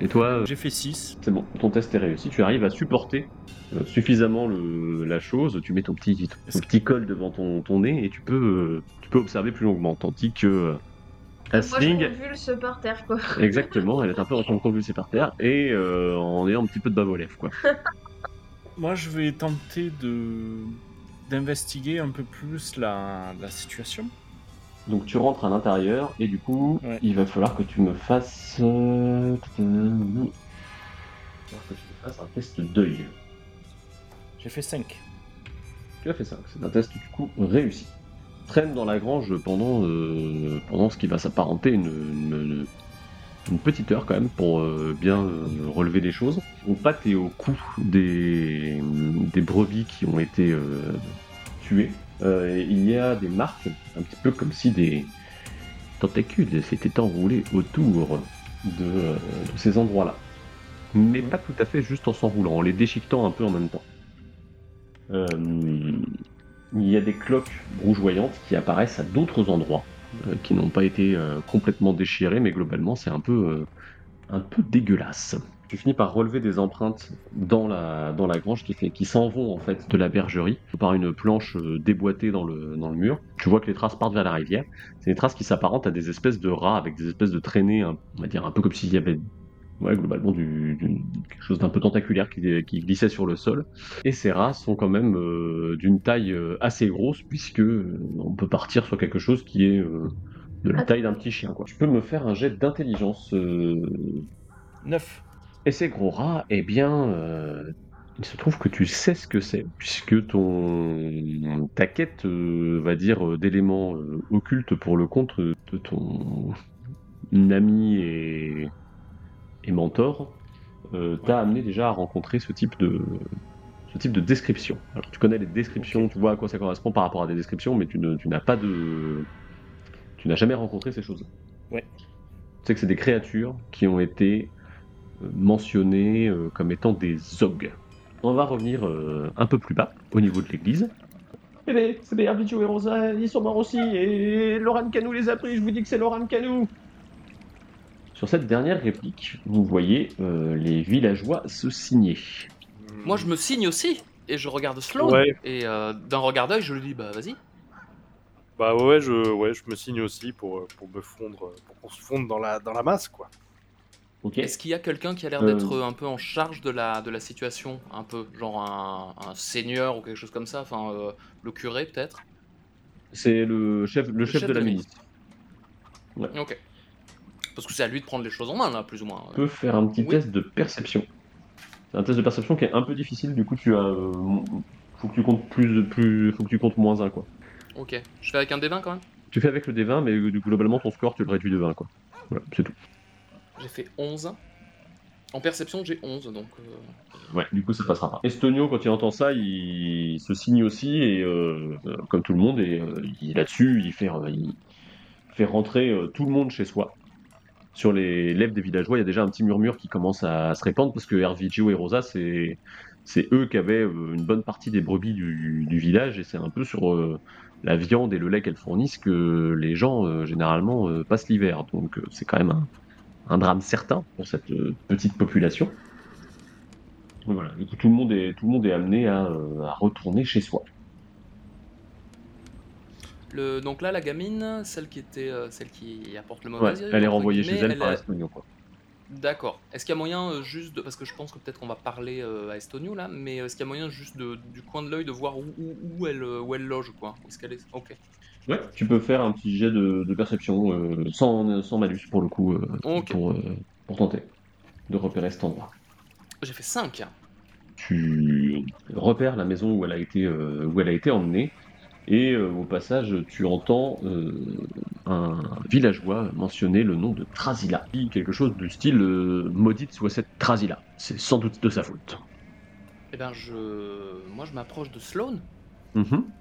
Et toi, euh, J'ai fait 6. c'est bon, ton test est réussi. Tu arrives à supporter euh, suffisamment le- la chose. Tu mets ton petit, ton petit col devant ton, ton nez et tu peux, euh, tu peux observer plus longuement. Tandis que Moi, je convulse par terre, quoi. exactement, elle est un peu en train de convulser par terre et euh, en ayant un petit peu de bave aux lèvres, quoi. Moi, je vais tenter de d'investiguer un peu plus la, la situation. Donc tu rentres à l'intérieur et du coup, Ouais. il va falloir que tu me fasses. euh, Il va falloir que tu me fasses un test d'œil. J'ai fait 5. Tu as fait ça. C'est un test du coup réussi. Traîne dans la grange pendant, euh, pendant ce qui va s'apparenter une, une, petite heure quand même pour euh, bien euh, relever les choses. Au pattes et au cou des, brebis qui ont été tuées, il y a des marques, un petit peu comme si des tentacules s'étaient enroulés autour de, ces endroits-là. Mais pas tout à fait juste en s'enroulant, en les déchiquetant un peu en même temps. Il y a des cloques rougeoyantes qui apparaissent à d'autres endroits, euh, qui n'ont pas été euh, complètement déchirés, mais globalement c'est un peu, euh, un peu dégueulasse. Tu finis par relever des empreintes dans la, grange qui, s'en vont en fait de la bergerie par une planche déboîtée dans le, mur. Tu vois que les traces partent vers la rivière. C'est des traces qui s'apparentent à des espèces de rats avec des espèces de traînées, on va dire un peu comme s'il y avait ouais, globalement du, du- quelque chose d'un peu tentaculaire qui, qui glissait sur le sol. Et ces rats sont quand même euh, d'une taille euh, assez grosse puisque euh, on peut partir sur quelque chose qui est euh, de la Ah. taille d'un petit chien. Quoi. Tu peux me faire un jet d'intelligence. euh, 9. Et ces gros rats, eh bien, euh, il se trouve que tu sais ce que c'est, puisque ton ta quête, euh, va dire, d'éléments euh, occultes pour le compte de ton ami et, et mentor, euh, t'a amené déjà à rencontrer ce type de ce type de description. Alors, tu connais les descriptions, tu vois à quoi ça correspond par rapport à des descriptions, mais tu ne- tu n'as pas de tu n'as jamais rencontré ces choses. Ouais. Tu sais que c'est des créatures qui ont été euh, mentionnées euh, comme étant des Zog. On va revenir euh, un peu plus bas, au niveau de l'église. Eh ben, c'est bien et Rosa, ils sont morts aussi, et Loran Canou les a pris, je vous dis que c'est Loran Canou. Sur cette dernière réplique, vous voyez euh, les villageois se signer. Moi, je me signe aussi. Et je regarde Sloan. Ouais. Et euh, d'un regard d'œil, je lui dis Bah, vas-y. Bah ouais, je, ouais, je me signe aussi pour, euh, pour me fondre, pour qu'on se fonde dans la, dans la masse, quoi. Ok. Est-ce qu'il y a quelqu'un qui a l'air d'être euh, un peu en charge de la, de la situation? Un peu, genre un, un seigneur ou quelque chose comme ça? Enfin, euh, le curé peut-être? C'est le chef, le chef, de la milice. Ok. Parce que c'est à lui de prendre les choses en main, là, plus ou moins. Tu peux faire un petit Oui. test de perception. C'est un test de perception qui est un peu difficile, du coup tu as. euh, faut que tu comptes plus, plus. Faut que tu comptes moins 1 quoi. Ok. Je fais avec un D20 quand même? Tu fais avec le D20, mais euh, globalement ton score tu le réduis de 20 quoi. Voilà, c'est tout. J'ai fait 11. En perception, j'ai 11, donc. euh, Ouais, du coup, ça passera pas. Estonio, quand il entend ça, il se signe aussi, et euh, euh, comme tout le monde, et euh, il, là-dessus, il fait, il fait rentrer tout le monde chez soi. Sur les lèvres des villageois, il y a déjà un petit murmure qui commence à, se répandre, parce que Hervigio et Rosa, c'est, eux qui avaient euh, une bonne partie des brebis du, village, et c'est un peu sur euh, la viande et le lait qu'elles fournissent que les gens, euh, généralement, passent l'hiver. Donc, c'est quand même un, drame certain pour cette petite population. Donc Voilà, tout le monde est, amené à retourner chez soi. Le, donc là, la gamine, celle qui était, euh, celle qui apporte le mauvais elle est renvoyée chez elle par Estonio, quoi. D'accord. Est-ce qu'il y a moyen euh, juste de... Parce que je pense que peut-être qu'on va parler euh, à Estonio là, mais euh, est-ce qu'il y a moyen juste de, du coin de l'œil de voir où, où, où elle, euh, où elle loge quoi? Où est-ce qu'elle est? Ok. Ouais, tu peux faire un petit jet de, de perception euh, sans, sans malus pour le coup, euh, pour, euh, pour tenter de repérer cet endroit. J'ai fait 5. Tu repères la maison où elle a été, euh, où elle a été emmenée, et euh, au passage, tu entends euh, un villageois mentionner le nom de Trasila. Il Quelque chose du style euh, maudite soit cette Trasila. C'est sans doute de sa faute. Eh ben je, moi je m'approche de Sloane Mhm.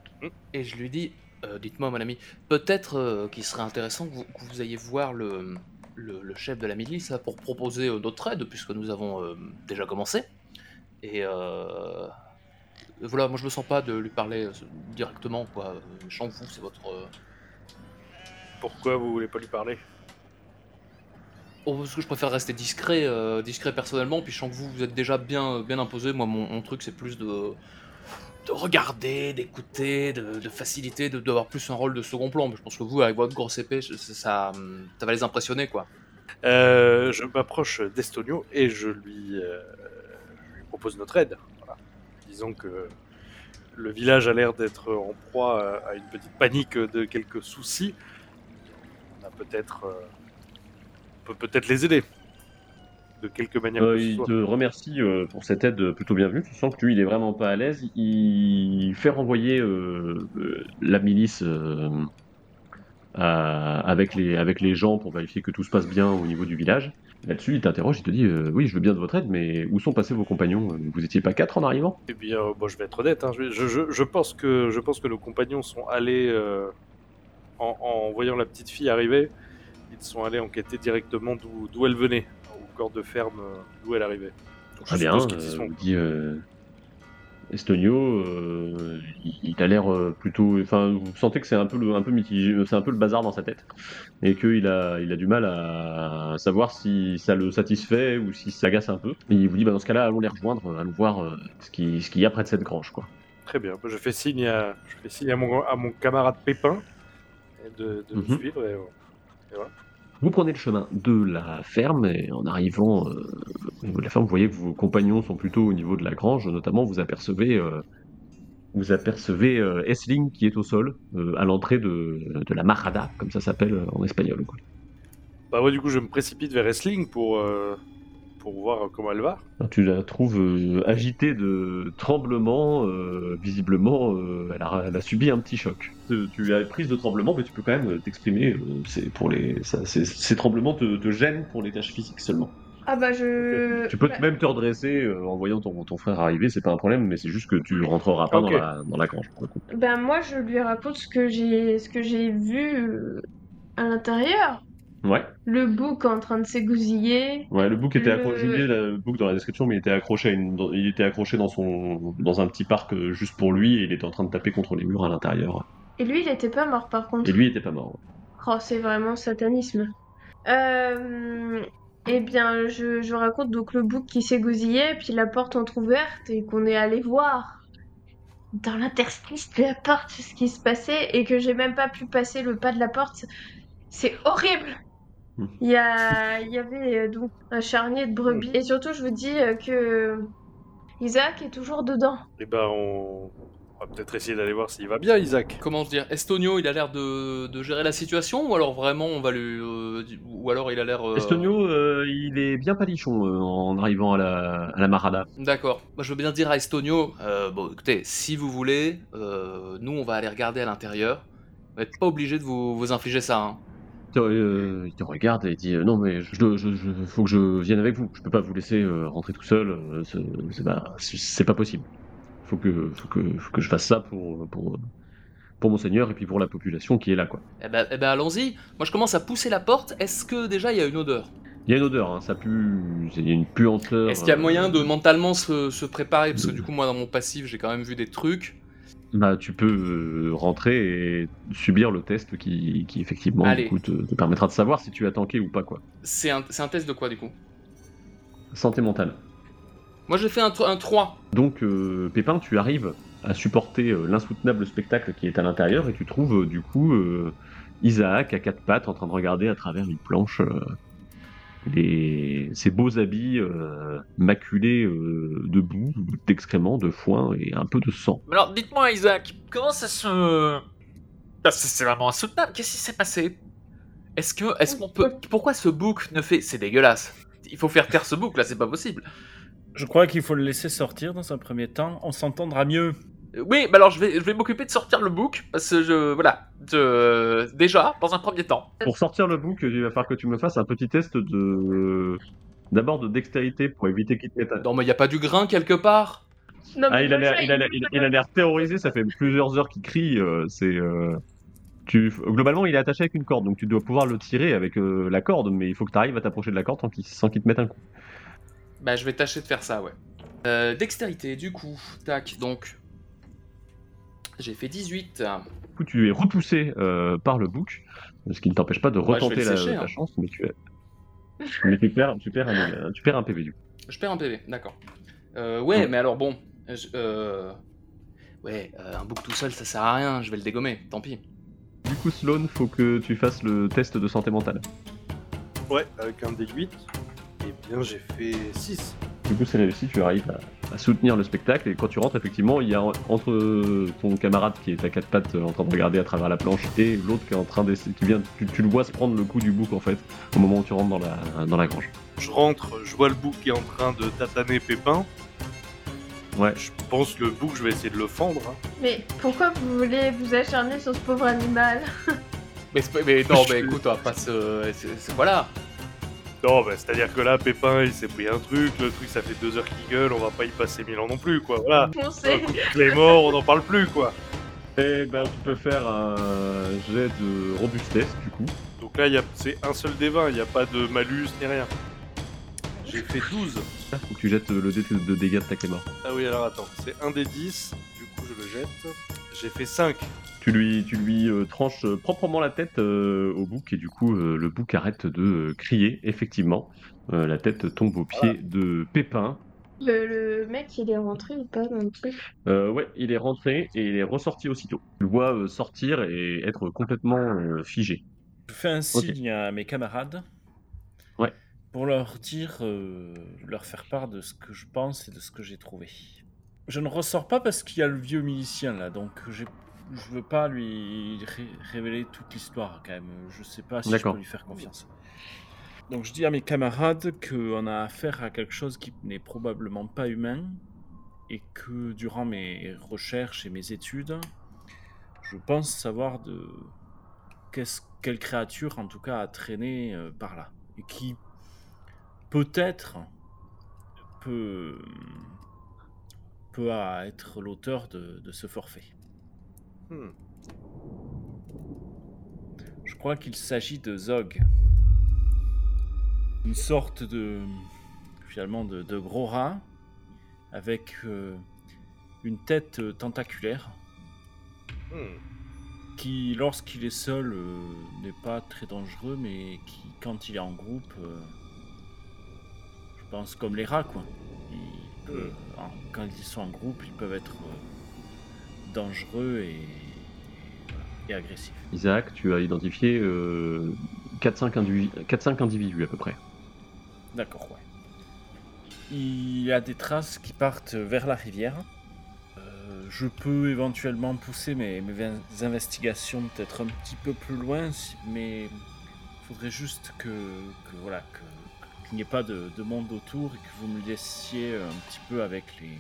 et je lui dis, euh, dites-moi mon ami, peut-être euh, qu'il serait intéressant que vous, que vous ayez voir le, le, le chef de la milice là, pour proposer euh, notre aide puisque nous avons euh, déjà commencé. Et euh, voilà, moi je me sens pas de lui parler euh, directement quoi. Euh, Je vous, c'est votre. euh, Pourquoi vous voulez pas lui parler? Oh, parce que je préfère rester discret, euh, discret personnellement, puis je sens que vous, vous êtes déjà bien, bien imposé. Moi, mon, mon truc, c'est plus de, de regarder, d'écouter, de, de faciliter, de- d'avoir plus un rôle de second plan. Mais je pense que vous, avec votre grosse épée, ça, ça, ça va les impressionner, quoi. Euh, Je m'approche d'Estonio et je lui, euh, je lui propose notre aide. Disons que le village a l'air d'être en proie à- une petite panique de quelques soucis. On a peut-être, euh, peut peut-être les aider de quelque manière Euh, que il soit. te remercie euh, pour cette aide plutôt bienvenue. Tu sens que lui, il est vraiment pas à l'aise. Il fait renvoyer euh, la milice à- avec, les, avec les gens pour vérifier que tout se passe bien au niveau du village. Là-dessus, il t'interroge, il te dit euh, Oui, je veux bien de votre aide, mais où sont passés vos compagnons? Vous étiez pas quatre en arrivant? Eh bien, euh, bon, je vais être honnête. hein, je, je- je- pense que je pense que nos compagnons sont allés euh, en, en voyant la petite fille arriver. Ils sont allés enquêter directement d'où d'où elle venait, au corps de ferme euh, d'où elle arrivait. Donc, je Très bien, euh, sont. dit euh, Estonio, euh, il, il a l'air euh, plutôt. Enfin, vous sentez que c'est un peu le, un peu mitigé, c'est un peu le bazar dans sa tête, et qu'il a, il a du mal à savoir si ça le satisfait ou si ça agace un peu. Et il vous dit, bah, dans ce cas-là, allons les rejoindre, allons voir euh, ce qui- ce qu'il y a près de cette grange, quoi. Très bien. Je fais signe à, je fais signe à mon, à mon camarade Pépin de, de nous Mhm. suivre. Et, euh, Vous prenez le chemin de la ferme et en arrivant euh, au niveau de la ferme, vous voyez que vos compagnons sont plutôt au niveau de la grange. Notamment, vous apercevez, euh, vous apercevez euh, Essling qui est au sol à l'entrée de, la Marada, comme ça s'appelle en espagnol. bah ouais, du coup, je me précipite vers Wrestling pour pour voir comment elle va. Alors, tu la trouves euh, agitée de tremblements. euh, visiblement, euh, elle, a, elle a subi un petit choc. Tu as prise de tremblements, mais tu peux quand même t'exprimer. euh, c'est pour les, ça- c'est- ces tremblements te, te gênent pour les tâches physiques seulement. Ah bah je. Tu peux bah, même te redresser en voyant ton, ton frère arriver, c'est pas un problème, mais c'est juste que tu rentreras pas dans, la, dans la grange. pour le coup. Ben moi je lui raconte ce que j'ai ce que j'ai vu à l'intérieur. Ouais, Le bouc en train de s'égousiller. ouais, le bouc était Le- accroché. Le bouc dans la description, mais il était accroché, à une- dans- il était accroché dans son, dans un petit parc euh, juste pour lui, et il était en train de taper contre les murs à l'intérieur. Et lui il était pas mort par contre. Et lui il était pas mort. Oh c'est vraiment satanisme. Euh... Eh bien je, je raconte donc le bouc qui s'égousillait puis la porte entrouverte et qu'on est allé voir dans l'interstice de la porte ce qui se passait et que j'ai même pas pu passer le pas de la porte. C'est horrible. Il y, a, il y avait euh, donc un charnier de brebis. Et surtout, je vous dis euh, que Isaac est toujours dedans. Et ben, on, on va peut-être essayer d'aller voir s'il va bien, Isaac. Comment dire Estonio, il a l'air de, de gérer la situation, ou alors vraiment on va lui. euh, ou alors il a l'air. euh, Estonio, euh, il est bien palichon euh, en arrivant à la, à la Marada. D'accord. Moi, je veux bien dire à Estonio, euh, bon, écoutez, si vous voulez, euh, nous, on va aller regarder à l'intérieur. Vous n'êtes pas obligé de vous, vous infliger ça. hein. Te- euh, il te regarde et il dit euh, non mais je, dois- je, je- faut que je vienne avec vous. Je peux pas vous laisser euh, rentrer tout seul. c'est- pas, possible. Faut que, faut que, faut que je fasse ça pour, pour, pour mon seigneur et puis pour la population qui est là quoi. Eh ben, eh ben, allons-y. Moi, je commence à pousser la porte. Est-ce que déjà il y a une odeur? Il y a une odeur, hein, ça pue, il y a une puanteur. Est-ce qu'il y a moyen de mentalement se, se préparer? Parce que du coup, moi, dans mon passif, j'ai quand même vu des trucs. Bah, tu peux euh, rentrer et subir le test qui, qui effectivement Allez. du coup, te, te permettra de savoir si tu as tanké ou pas quoi. C'est un, un test de quoi, du coup? Santé mentale. Moi, j'ai fait un, un 3. Donc, euh, Pépin, tu arrives à supporter euh, l'insoutenable spectacle qui est à l'intérieur et tu trouves euh, du coup Isaac à quatre pattes en train de regarder à travers une planche les... ses beaux habits euh, maculés euh, de boue, d'excréments, de foin et un peu de sang. Mais alors, dites-moi, Isaac, comment ça se. Bah, c'est c'est vraiment insoutenable. Qu'est-ce qui s'est passé? Est-ce que, est-ce qu'on peut, pourquoi ce book ne fait, c'est dégueulasse. Il faut faire taire ce book là, c'est pas possible. Je crois qu'il faut le laisser sortir dans un premier temps. On s'entendra mieux. Oui, bah alors je vais, je vais m'occuper de sortir le book parce que je, voilà, je- déjà dans un premier temps. Pour sortir le bouc, il va falloir que tu me fasses un petit test de. D'abord de dextérité pour éviter qu'il te mette un- Non, mais y a pas du grain quelque part Non, Ah, mais il a l'air, il a l'air, il- il a l'air terrorisé. Ça fait plusieurs heures qu'il crie. euh, c'est, euh, tu, globalement, il est attaché avec une corde, donc tu dois pouvoir le tirer avec euh, la corde, mais il faut que tu arrives à t'approcher de la corde sans qu'il, sans qu'il te mette un coup. Bah, je vais tâcher de faire ça, ouais. Euh, dextérité, du coup, tac, donc. J'ai fait 18. Du coup, tu es repoussé euh, par le bouc, ce qui ne t'empêche pas de retenter la, sécher, la hein. chance, mais tu, es- mais tu perds, tu perds un, tu perds un PV du coup. Je perds un PV, d'accord. Euh, ouais, mais alors bon. je- euh, Ouais, euh, un book tout seul, ça sert à rien, je vais le dégommer, tant pis. Du coup, Sloan, faut que tu fasses le test de santé mentale. Ouais, avec un D8. Eh bien, j'ai fait 6. Du coup, c'est réussi, tu arrives à, à soutenir le spectacle, et quand tu rentres, effectivement, il y a en- entre ton camarade qui est à quatre pattes euh, en train de regarder à travers la planche et l'autre qui est en train d'essayer, qui vient, tu, tu le vois se prendre le coup du bouc en fait, au moment où tu rentres dans la, dans la grange. Je rentre, je vois le bouc qui est en train de tataner Pépin. Ouais. Je pense que le bouc, je vais essayer de le fendre. hein. Mais pourquoi vous voulez vous acharner sur ce pauvre animal? Mais, c'est pas- mais non, mais écoute, on va pas se. Voilà. Non, bah, c'est-à-dire que là, Pépin, il s'est pris un truc, le truc, ça fait deux heures qu'il gueule, on va pas y passer mille ans non plus, quoi. Voilà. Foncez Les morts, on n'en parle plus, quoi. Et ben, tu peux faire un jet de robustesse, du coup. Donc là, y a- c'est un seul des 20, il n'y a pas de malus ni rien. J'ai fait 12. Faut que tu jettes le dé de dégâts de ta clémore. Ah oui, alors attends, c'est un des 10, du coup, je le jette. J'ai fait 5. Tu lui, tu lui euh, tranches euh, proprement la tête euh, au bouc, et du coup, euh, le bouc arrête de euh, crier, effectivement. Euh, la tête tombe aux pieds de Pépin, le, le mec, il est rentré ou pas dans le truc? Euh, ouais, il est rentré et il est ressorti aussitôt. Tu le vois euh, sortir et être complètement euh, figé. Je fais un signe à mes camarades. Ouais. Pour leur dire, euh, leur faire part de ce que je pense et de ce que j'ai trouvé. Je ne ressors pas parce qu'il y a le vieux milicien là, donc j'ai- je veux pas lui ré- révéler toute l'histoire quand même. Je sais pas si je peux lui faire confiance. Donc je dis à mes camarades qu'on a affaire à quelque chose qui n'est probablement pas humain et que durant mes recherches et mes études, je pense savoir de quelle créature en tout cas a traîné euh, par là et qui peut-être peut peut être l'auteur de, de ce forfait. Hmm. Je crois qu'il s'agit de Zog. Une sorte de. finalement de, de gros rat avec euh, une tête euh, tentaculaire Hmm. qui, lorsqu'il est seul, euh, n'est pas très dangereux, mais qui, quand il est en groupe, euh, je pense comme les rats, quoi. En- quand ils sont en groupe, ils peuvent être dangereux et, agressifs. Isaac, tu as identifié euh, 4-5 individus, 4-5 individus à peu près. D'accord, ouais. Il y a des traces qui partent vers la rivière. Euh, je peux éventuellement pousser mes, investigations peut-être un petit peu plus loin, mais il faudrait juste que, que voilà que- qu'il n'y ait pas de, de monde autour et que vous me laissiez un petit peu avec les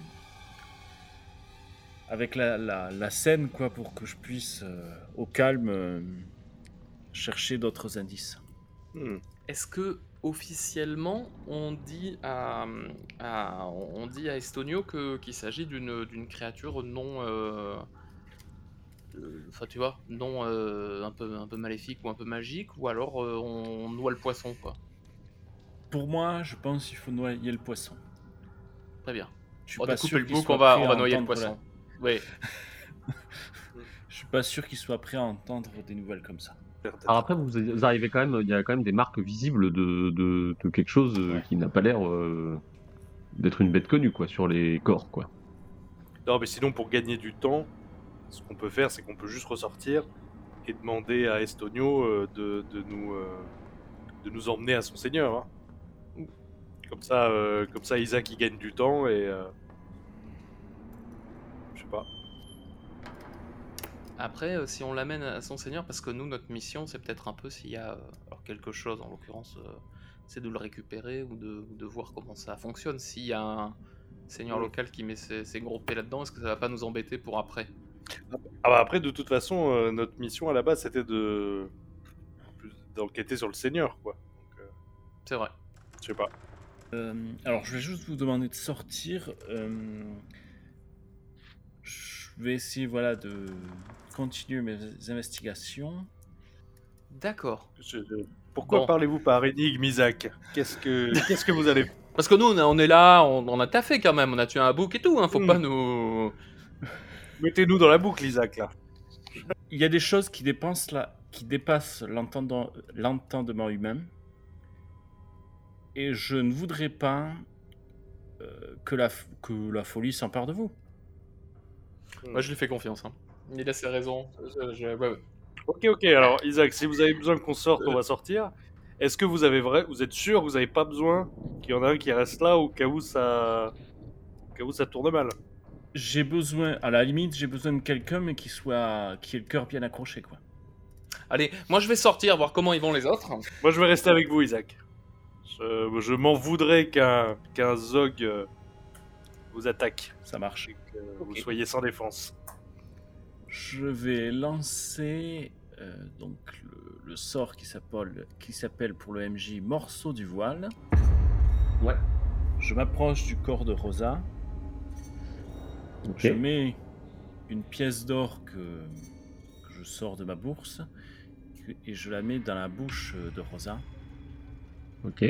avec la, la- la scène quoi pour que je puisse euh, au calme euh, chercher d'autres indices. Hmm. Est-ce que officiellement on dit à, à- on dit à Estonio que qu'il s'agit d'une d'une créature non euh, euh, enfin tu vois non euh, un peu un peu maléfique ou un peu magique ou alors euh, on noie le poisson quoi? Pour moi, je pense qu'il faut noyer le poisson. Très bien. Je suis On pas découpe sûr le bouc, on va on va noyer le poisson. Oui. Je suis pas sûr qu'il soit prêt à entendre des nouvelles comme ça. Alors après, vous, arrivez quand même, il y a quand même des marques visibles de, de, de quelque chose euh, Ouais. qui n'a pas l'air euh, d'être une bête connue, quoi, sur les corps, quoi. Non, mais sinon, pour gagner du temps, ce qu'on peut faire, c'est qu'on peut juste ressortir et demander à Estonio euh, de, de nous, euh, de nous emmener à son seigneur. hein. Comme ça, euh, comme ça, Isaac il gagne du temps et. euh, Je sais pas. Après, euh, si on l'amène à son seigneur, parce que nous, notre mission, c'est peut-être un peu s'il y a euh, alors quelque chose, en l'occurrence, euh, c'est de le récupérer ou de, ou de voir comment ça fonctionne. S'il y a un seigneur local qui met ses, ses gros P là-dedans, est-ce que ça va pas nous embêter pour après? Ah bah après, de toute façon, euh, notre mission à la base, c'était de plus- d'enquêter sur le seigneur, quoi. Euh, C'est vrai. je sais pas. Euh, alors, je vais juste vous demander de sortir. Je vais essayer, voilà, de continuer mes investigations. D'accord. Pourquoi Bon. parlez-vous par énigme, Isaac? Qu'est-ce que qu'est-ce que vous allez Parce que nous, on, a- on est là, on, on a taffé quand même, on a tué un bouc et tout, hein, faut Mm. pas nous... Mettez-nous dans la boucle, Isaac, là. Il y a des choses qui dépassent, la, qui dépassent l'entendement humain. Et je ne voudrais pas euh, que, la, f- que la folie s'empare de vous. Moi, je lui fais confiance. Hein. Il a ses raisons. Je- je- ouais, ouais. Ok, ok. Alors, Isaac, si vous avez besoin qu'on sorte, on va sortir. Est-ce que vous avez vrai, vous êtes sûr, que vous n'avez pas besoin qu'il y en a un qui reste là au cas où ça, au cas où ça tourne mal? J'ai besoin, à la limite, j'ai besoin de quelqu'un mais qui soit, qui ait le cœur bien accroché, quoi. Allez, moi je vais sortir, voir comment ils vont les autres. Moi, je vais rester avec vous, Isaac. Je, je m'en voudrais qu'un qu'un Zog euh, vous attaque Ça marche. et que vous soyez sans défense. Je vais lancer euh, donc le, le sort qui s'appelle qui s'appelle pour le MJ morceau du voile. Ouais. Je m'approche du corps de Rosa. Ok. Je mets une pièce d'or que, que je sors de ma bourse et je la mets dans la bouche de Rosa. Ok.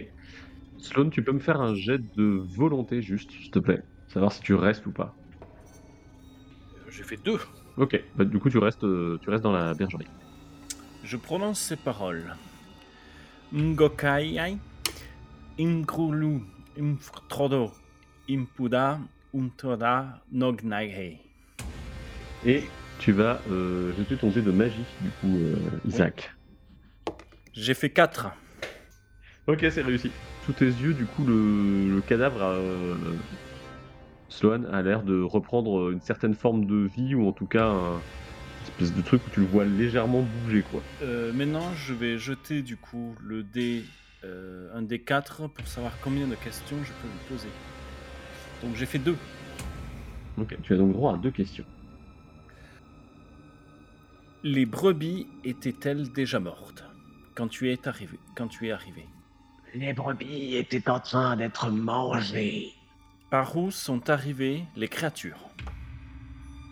Sloan, tu peux me faire un jet de volonté, juste, s'il te plaît. Savoir si tu restes ou pas. Euh, J'ai fait deux. Ok. Bah, du coup, tu restes, euh, tu restes dans la bergerie. Je prononce ces paroles. Ngokaiai, Imgrulu, Imftrodo, Impuda, Untoda. Et tu vas euh, jeter ton jet de magie, du coup, euh, Isaac. J'ai fait 4. Ok, c'est réussi. Sous tes yeux, du coup, le, le cadavre, euh, Sloan, a l'air de reprendre une certaine forme de vie, ou en tout cas, un espèce de truc où tu le vois légèrement bouger, quoi. Euh, maintenant, je vais jeter du coup le dé, euh, un dé 4 pour savoir combien de questions je peux lui poser. Donc j'ai fait 2. Ok, tu as donc droit à deux questions. Les brebis étaient-elles déjà mortes quand tu es arrivé, quand tu es arrivé? Les brebis étaient en train d'être mangées. Par où sont arrivées les créatures?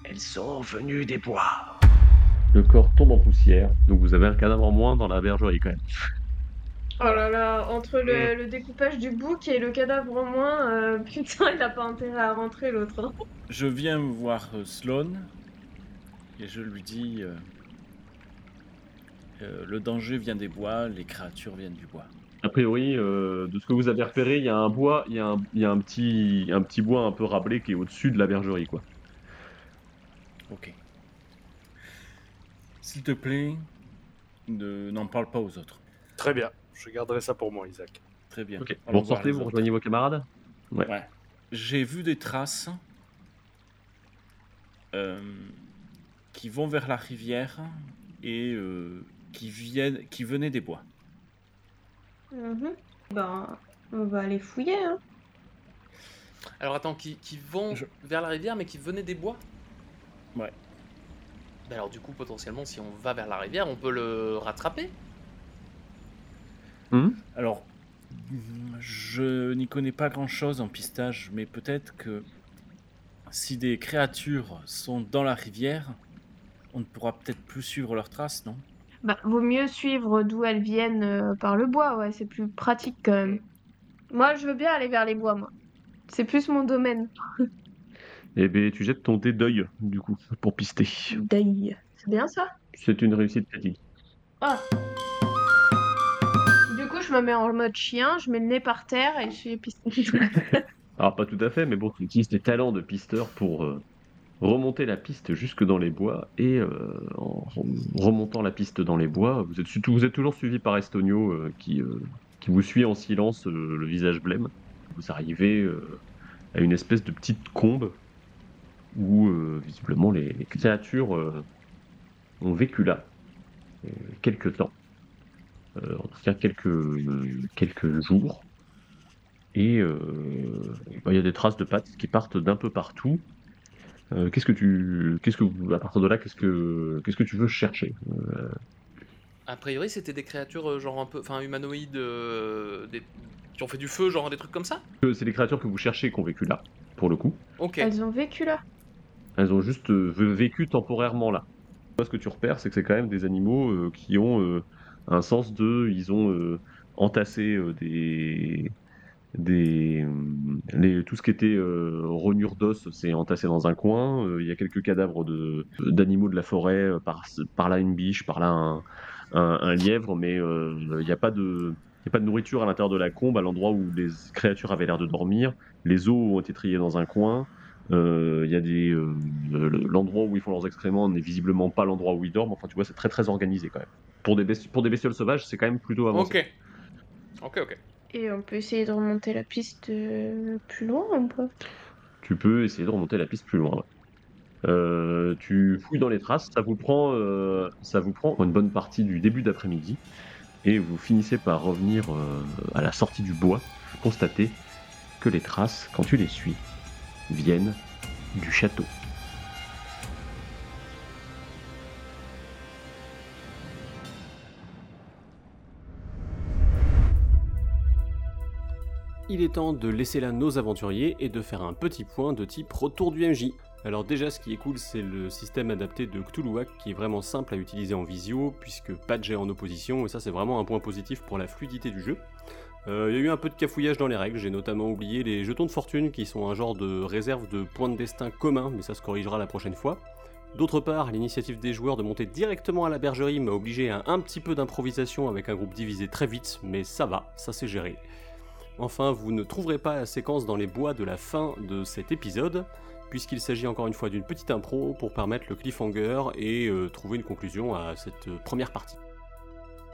Elles sont venues des bois. Le corps tombe en poussière, donc vous avez un cadavre en moins dans la bergerie, quand même. Oh là là, entre le, le découpage du bouc et le cadavre en moins, euh, putain, il a pas intérêt à rentrer l'autre. hein. Je viens voir euh, Sloan et je lui dis euh, euh, le danger vient des bois, les créatures viennent du bois. A priori, euh, de ce que vous avez repéré, il y a un bois, il y a un, il y a un petit, un petit bois un peu rablé qui est au-dessus de la bergerie, quoi. Ok. S'il te plaît, ne- n'en parle pas aux autres. Très bien. Je garderai ça pour moi, Isaac. Très bien. Ok. Allons Vous voir sortez, les vous rejoignez vos camarades Ouais. J'ai vu des traces euh, qui vont vers la rivière et euh, qui viennent, qui venaient des bois. Mhm. Ben, on va aller fouiller, hein. Alors attends, qui, qui vont Je- vers la rivière mais qui venaient des bois? Ouais. Bah alors du coup, potentiellement, si on va vers la rivière, on peut le rattraper? Alors, je n'y connais pas grand-chose en pistage, mais peut-être que si des créatures sont dans la rivière, on ne pourra peut-être plus suivre leurs traces, non? Bah, vaut mieux suivre d'où elles viennent euh, par le bois, ouais, c'est plus pratique quand même. Moi, je veux bien aller vers les bois, moi. C'est plus mon domaine. Eh ben, tu jettes ton dé d'œil, du coup, pour pister. Deuil. C'est bien ça? C'est une réussite critique. Ah. Du coup, je me mets en mode chien, je mets le nez par terre et je suis pisté. Alors, pas tout à fait, mais bon, tu utilises tes talents de pisteur pour euh, remonter la piste jusque dans les bois. Et euh, en rem- remontant la piste dans les bois, vous êtes, toujours suivi par Estonio euh, qui, euh, qui vous suit en silence, le visage blême. Vous arrivez à une espèce de petite combe où, visiblement, les, créatures ont vécu là quelques temps. En tout cas, quelques, jours. Et bah, il y a des traces de pattes qui partent d'un peu partout. Euh, qu'est-ce que tu, qu'est-ce que vous- à partir de là, qu'est-ce que, qu'est-ce que tu veux chercher Euh, A priori, c'était des créatures euh, genre un peu, enfin humanoïdes, euh, des- qui ont fait du feu, genre des trucs comme ça? C'est les créatures que vous cherchez qui ont vécu là, pour le coup. Ok. Elles ont vécu là. Elles ont juste euh, vécu temporairement là. Moi, ce que tu repères, c'est que c'est quand même des animaux euh, qui ont euh, un sens de, ils ont euh, entassé euh, des, euh, tout ce qui était euh, d'os, c'est entassé dans un coin. Euh, Il y a quelques cadavres d'animaux de la forêt, euh, par, là une biche, par là un, lièvre, mais il n'y a pas de nourriture à l'intérieur de la combe, à l'endroit où les créatures avaient l'air de dormir. Les os ont été triés dans un coin. Il y a l'endroit où ils font leurs excréments n'est visiblement pas l'endroit où ils dorment. Enfin, tu vois, c'est très très organisé quand même. Pour des besti- pour des bestioles sauvages, c'est quand même plutôt avancé. Ok. Ok, ok. Et on peut essayer de remonter la piste euh, plus loin ou pas? Tu peux essayer de remonter la piste plus loin. ouais. Euh, tu fouilles dans les traces, ça vous prend, euh, ça vous prend une bonne partie du début d'après-midi, et vous finissez par revenir à la sortie du bois. Vous constatez que les traces, quand tu les suis, viennent du château. Il est temps de laisser là nos aventuriers et de faire un petit point de type retour du MJ. Alors déjà ce qui est cool c'est le système adapté de Cthulhuac qui est vraiment simple à utiliser en visio puisque pas de jet en opposition et ça c'est vraiment un point positif pour la fluidité du jeu. Euh, Il y a eu un peu de cafouillage dans les règles, j'ai notamment oublié les jetons de fortune qui sont un genre de réserve de points de destin commun mais ça se corrigera la prochaine fois. D'autre part, l'initiative des joueurs de monter directement à la bergerie m'a obligé à un petit peu d'improvisation avec un groupe divisé très vite, mais ça va, ça s'est géré. Enfin, vous ne trouverez pas la séquence dans les bois de la fin de cet épisode, puisqu'il s'agit encore une fois d'une petite impro pour permettre le cliffhanger et euh, trouver une conclusion à cette euh, première partie.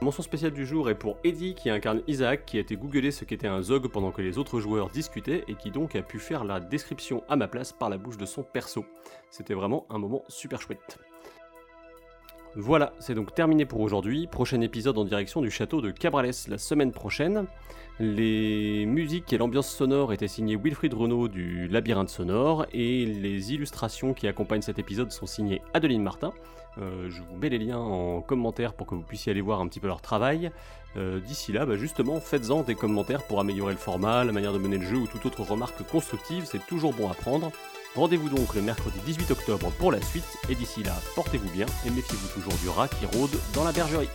La mention spéciale du jour est pour Eddie qui incarne Isaac qui a été googlé ce qu'était un zog pendant que les autres joueurs discutaient et qui donc a pu faire la description à ma place par la bouche de son perso. C'était vraiment un moment super chouette. Voilà, c'est donc terminé pour aujourd'hui. Prochain épisode en direction du château de Cabrales la semaine prochaine. Les musiques et l'ambiance sonore étaient signées Wilfried Renaud du Labyrinthe Sonore et les illustrations qui accompagnent cet épisode sont signées Adeline Martin. Euh, je vous mets les liens en commentaire pour que vous puissiez aller voir un petit peu leur travail. Euh, D'ici là, bah justement, faites-en des commentaires pour améliorer le format, la manière de mener le jeu ou toute autre remarque constructive, c'est toujours bon à prendre. Rendez-vous donc le mercredi 18 octobre pour la suite, et d'ici là, portez-vous bien et méfiez-vous toujours du rat qui rôde dans la bergerie.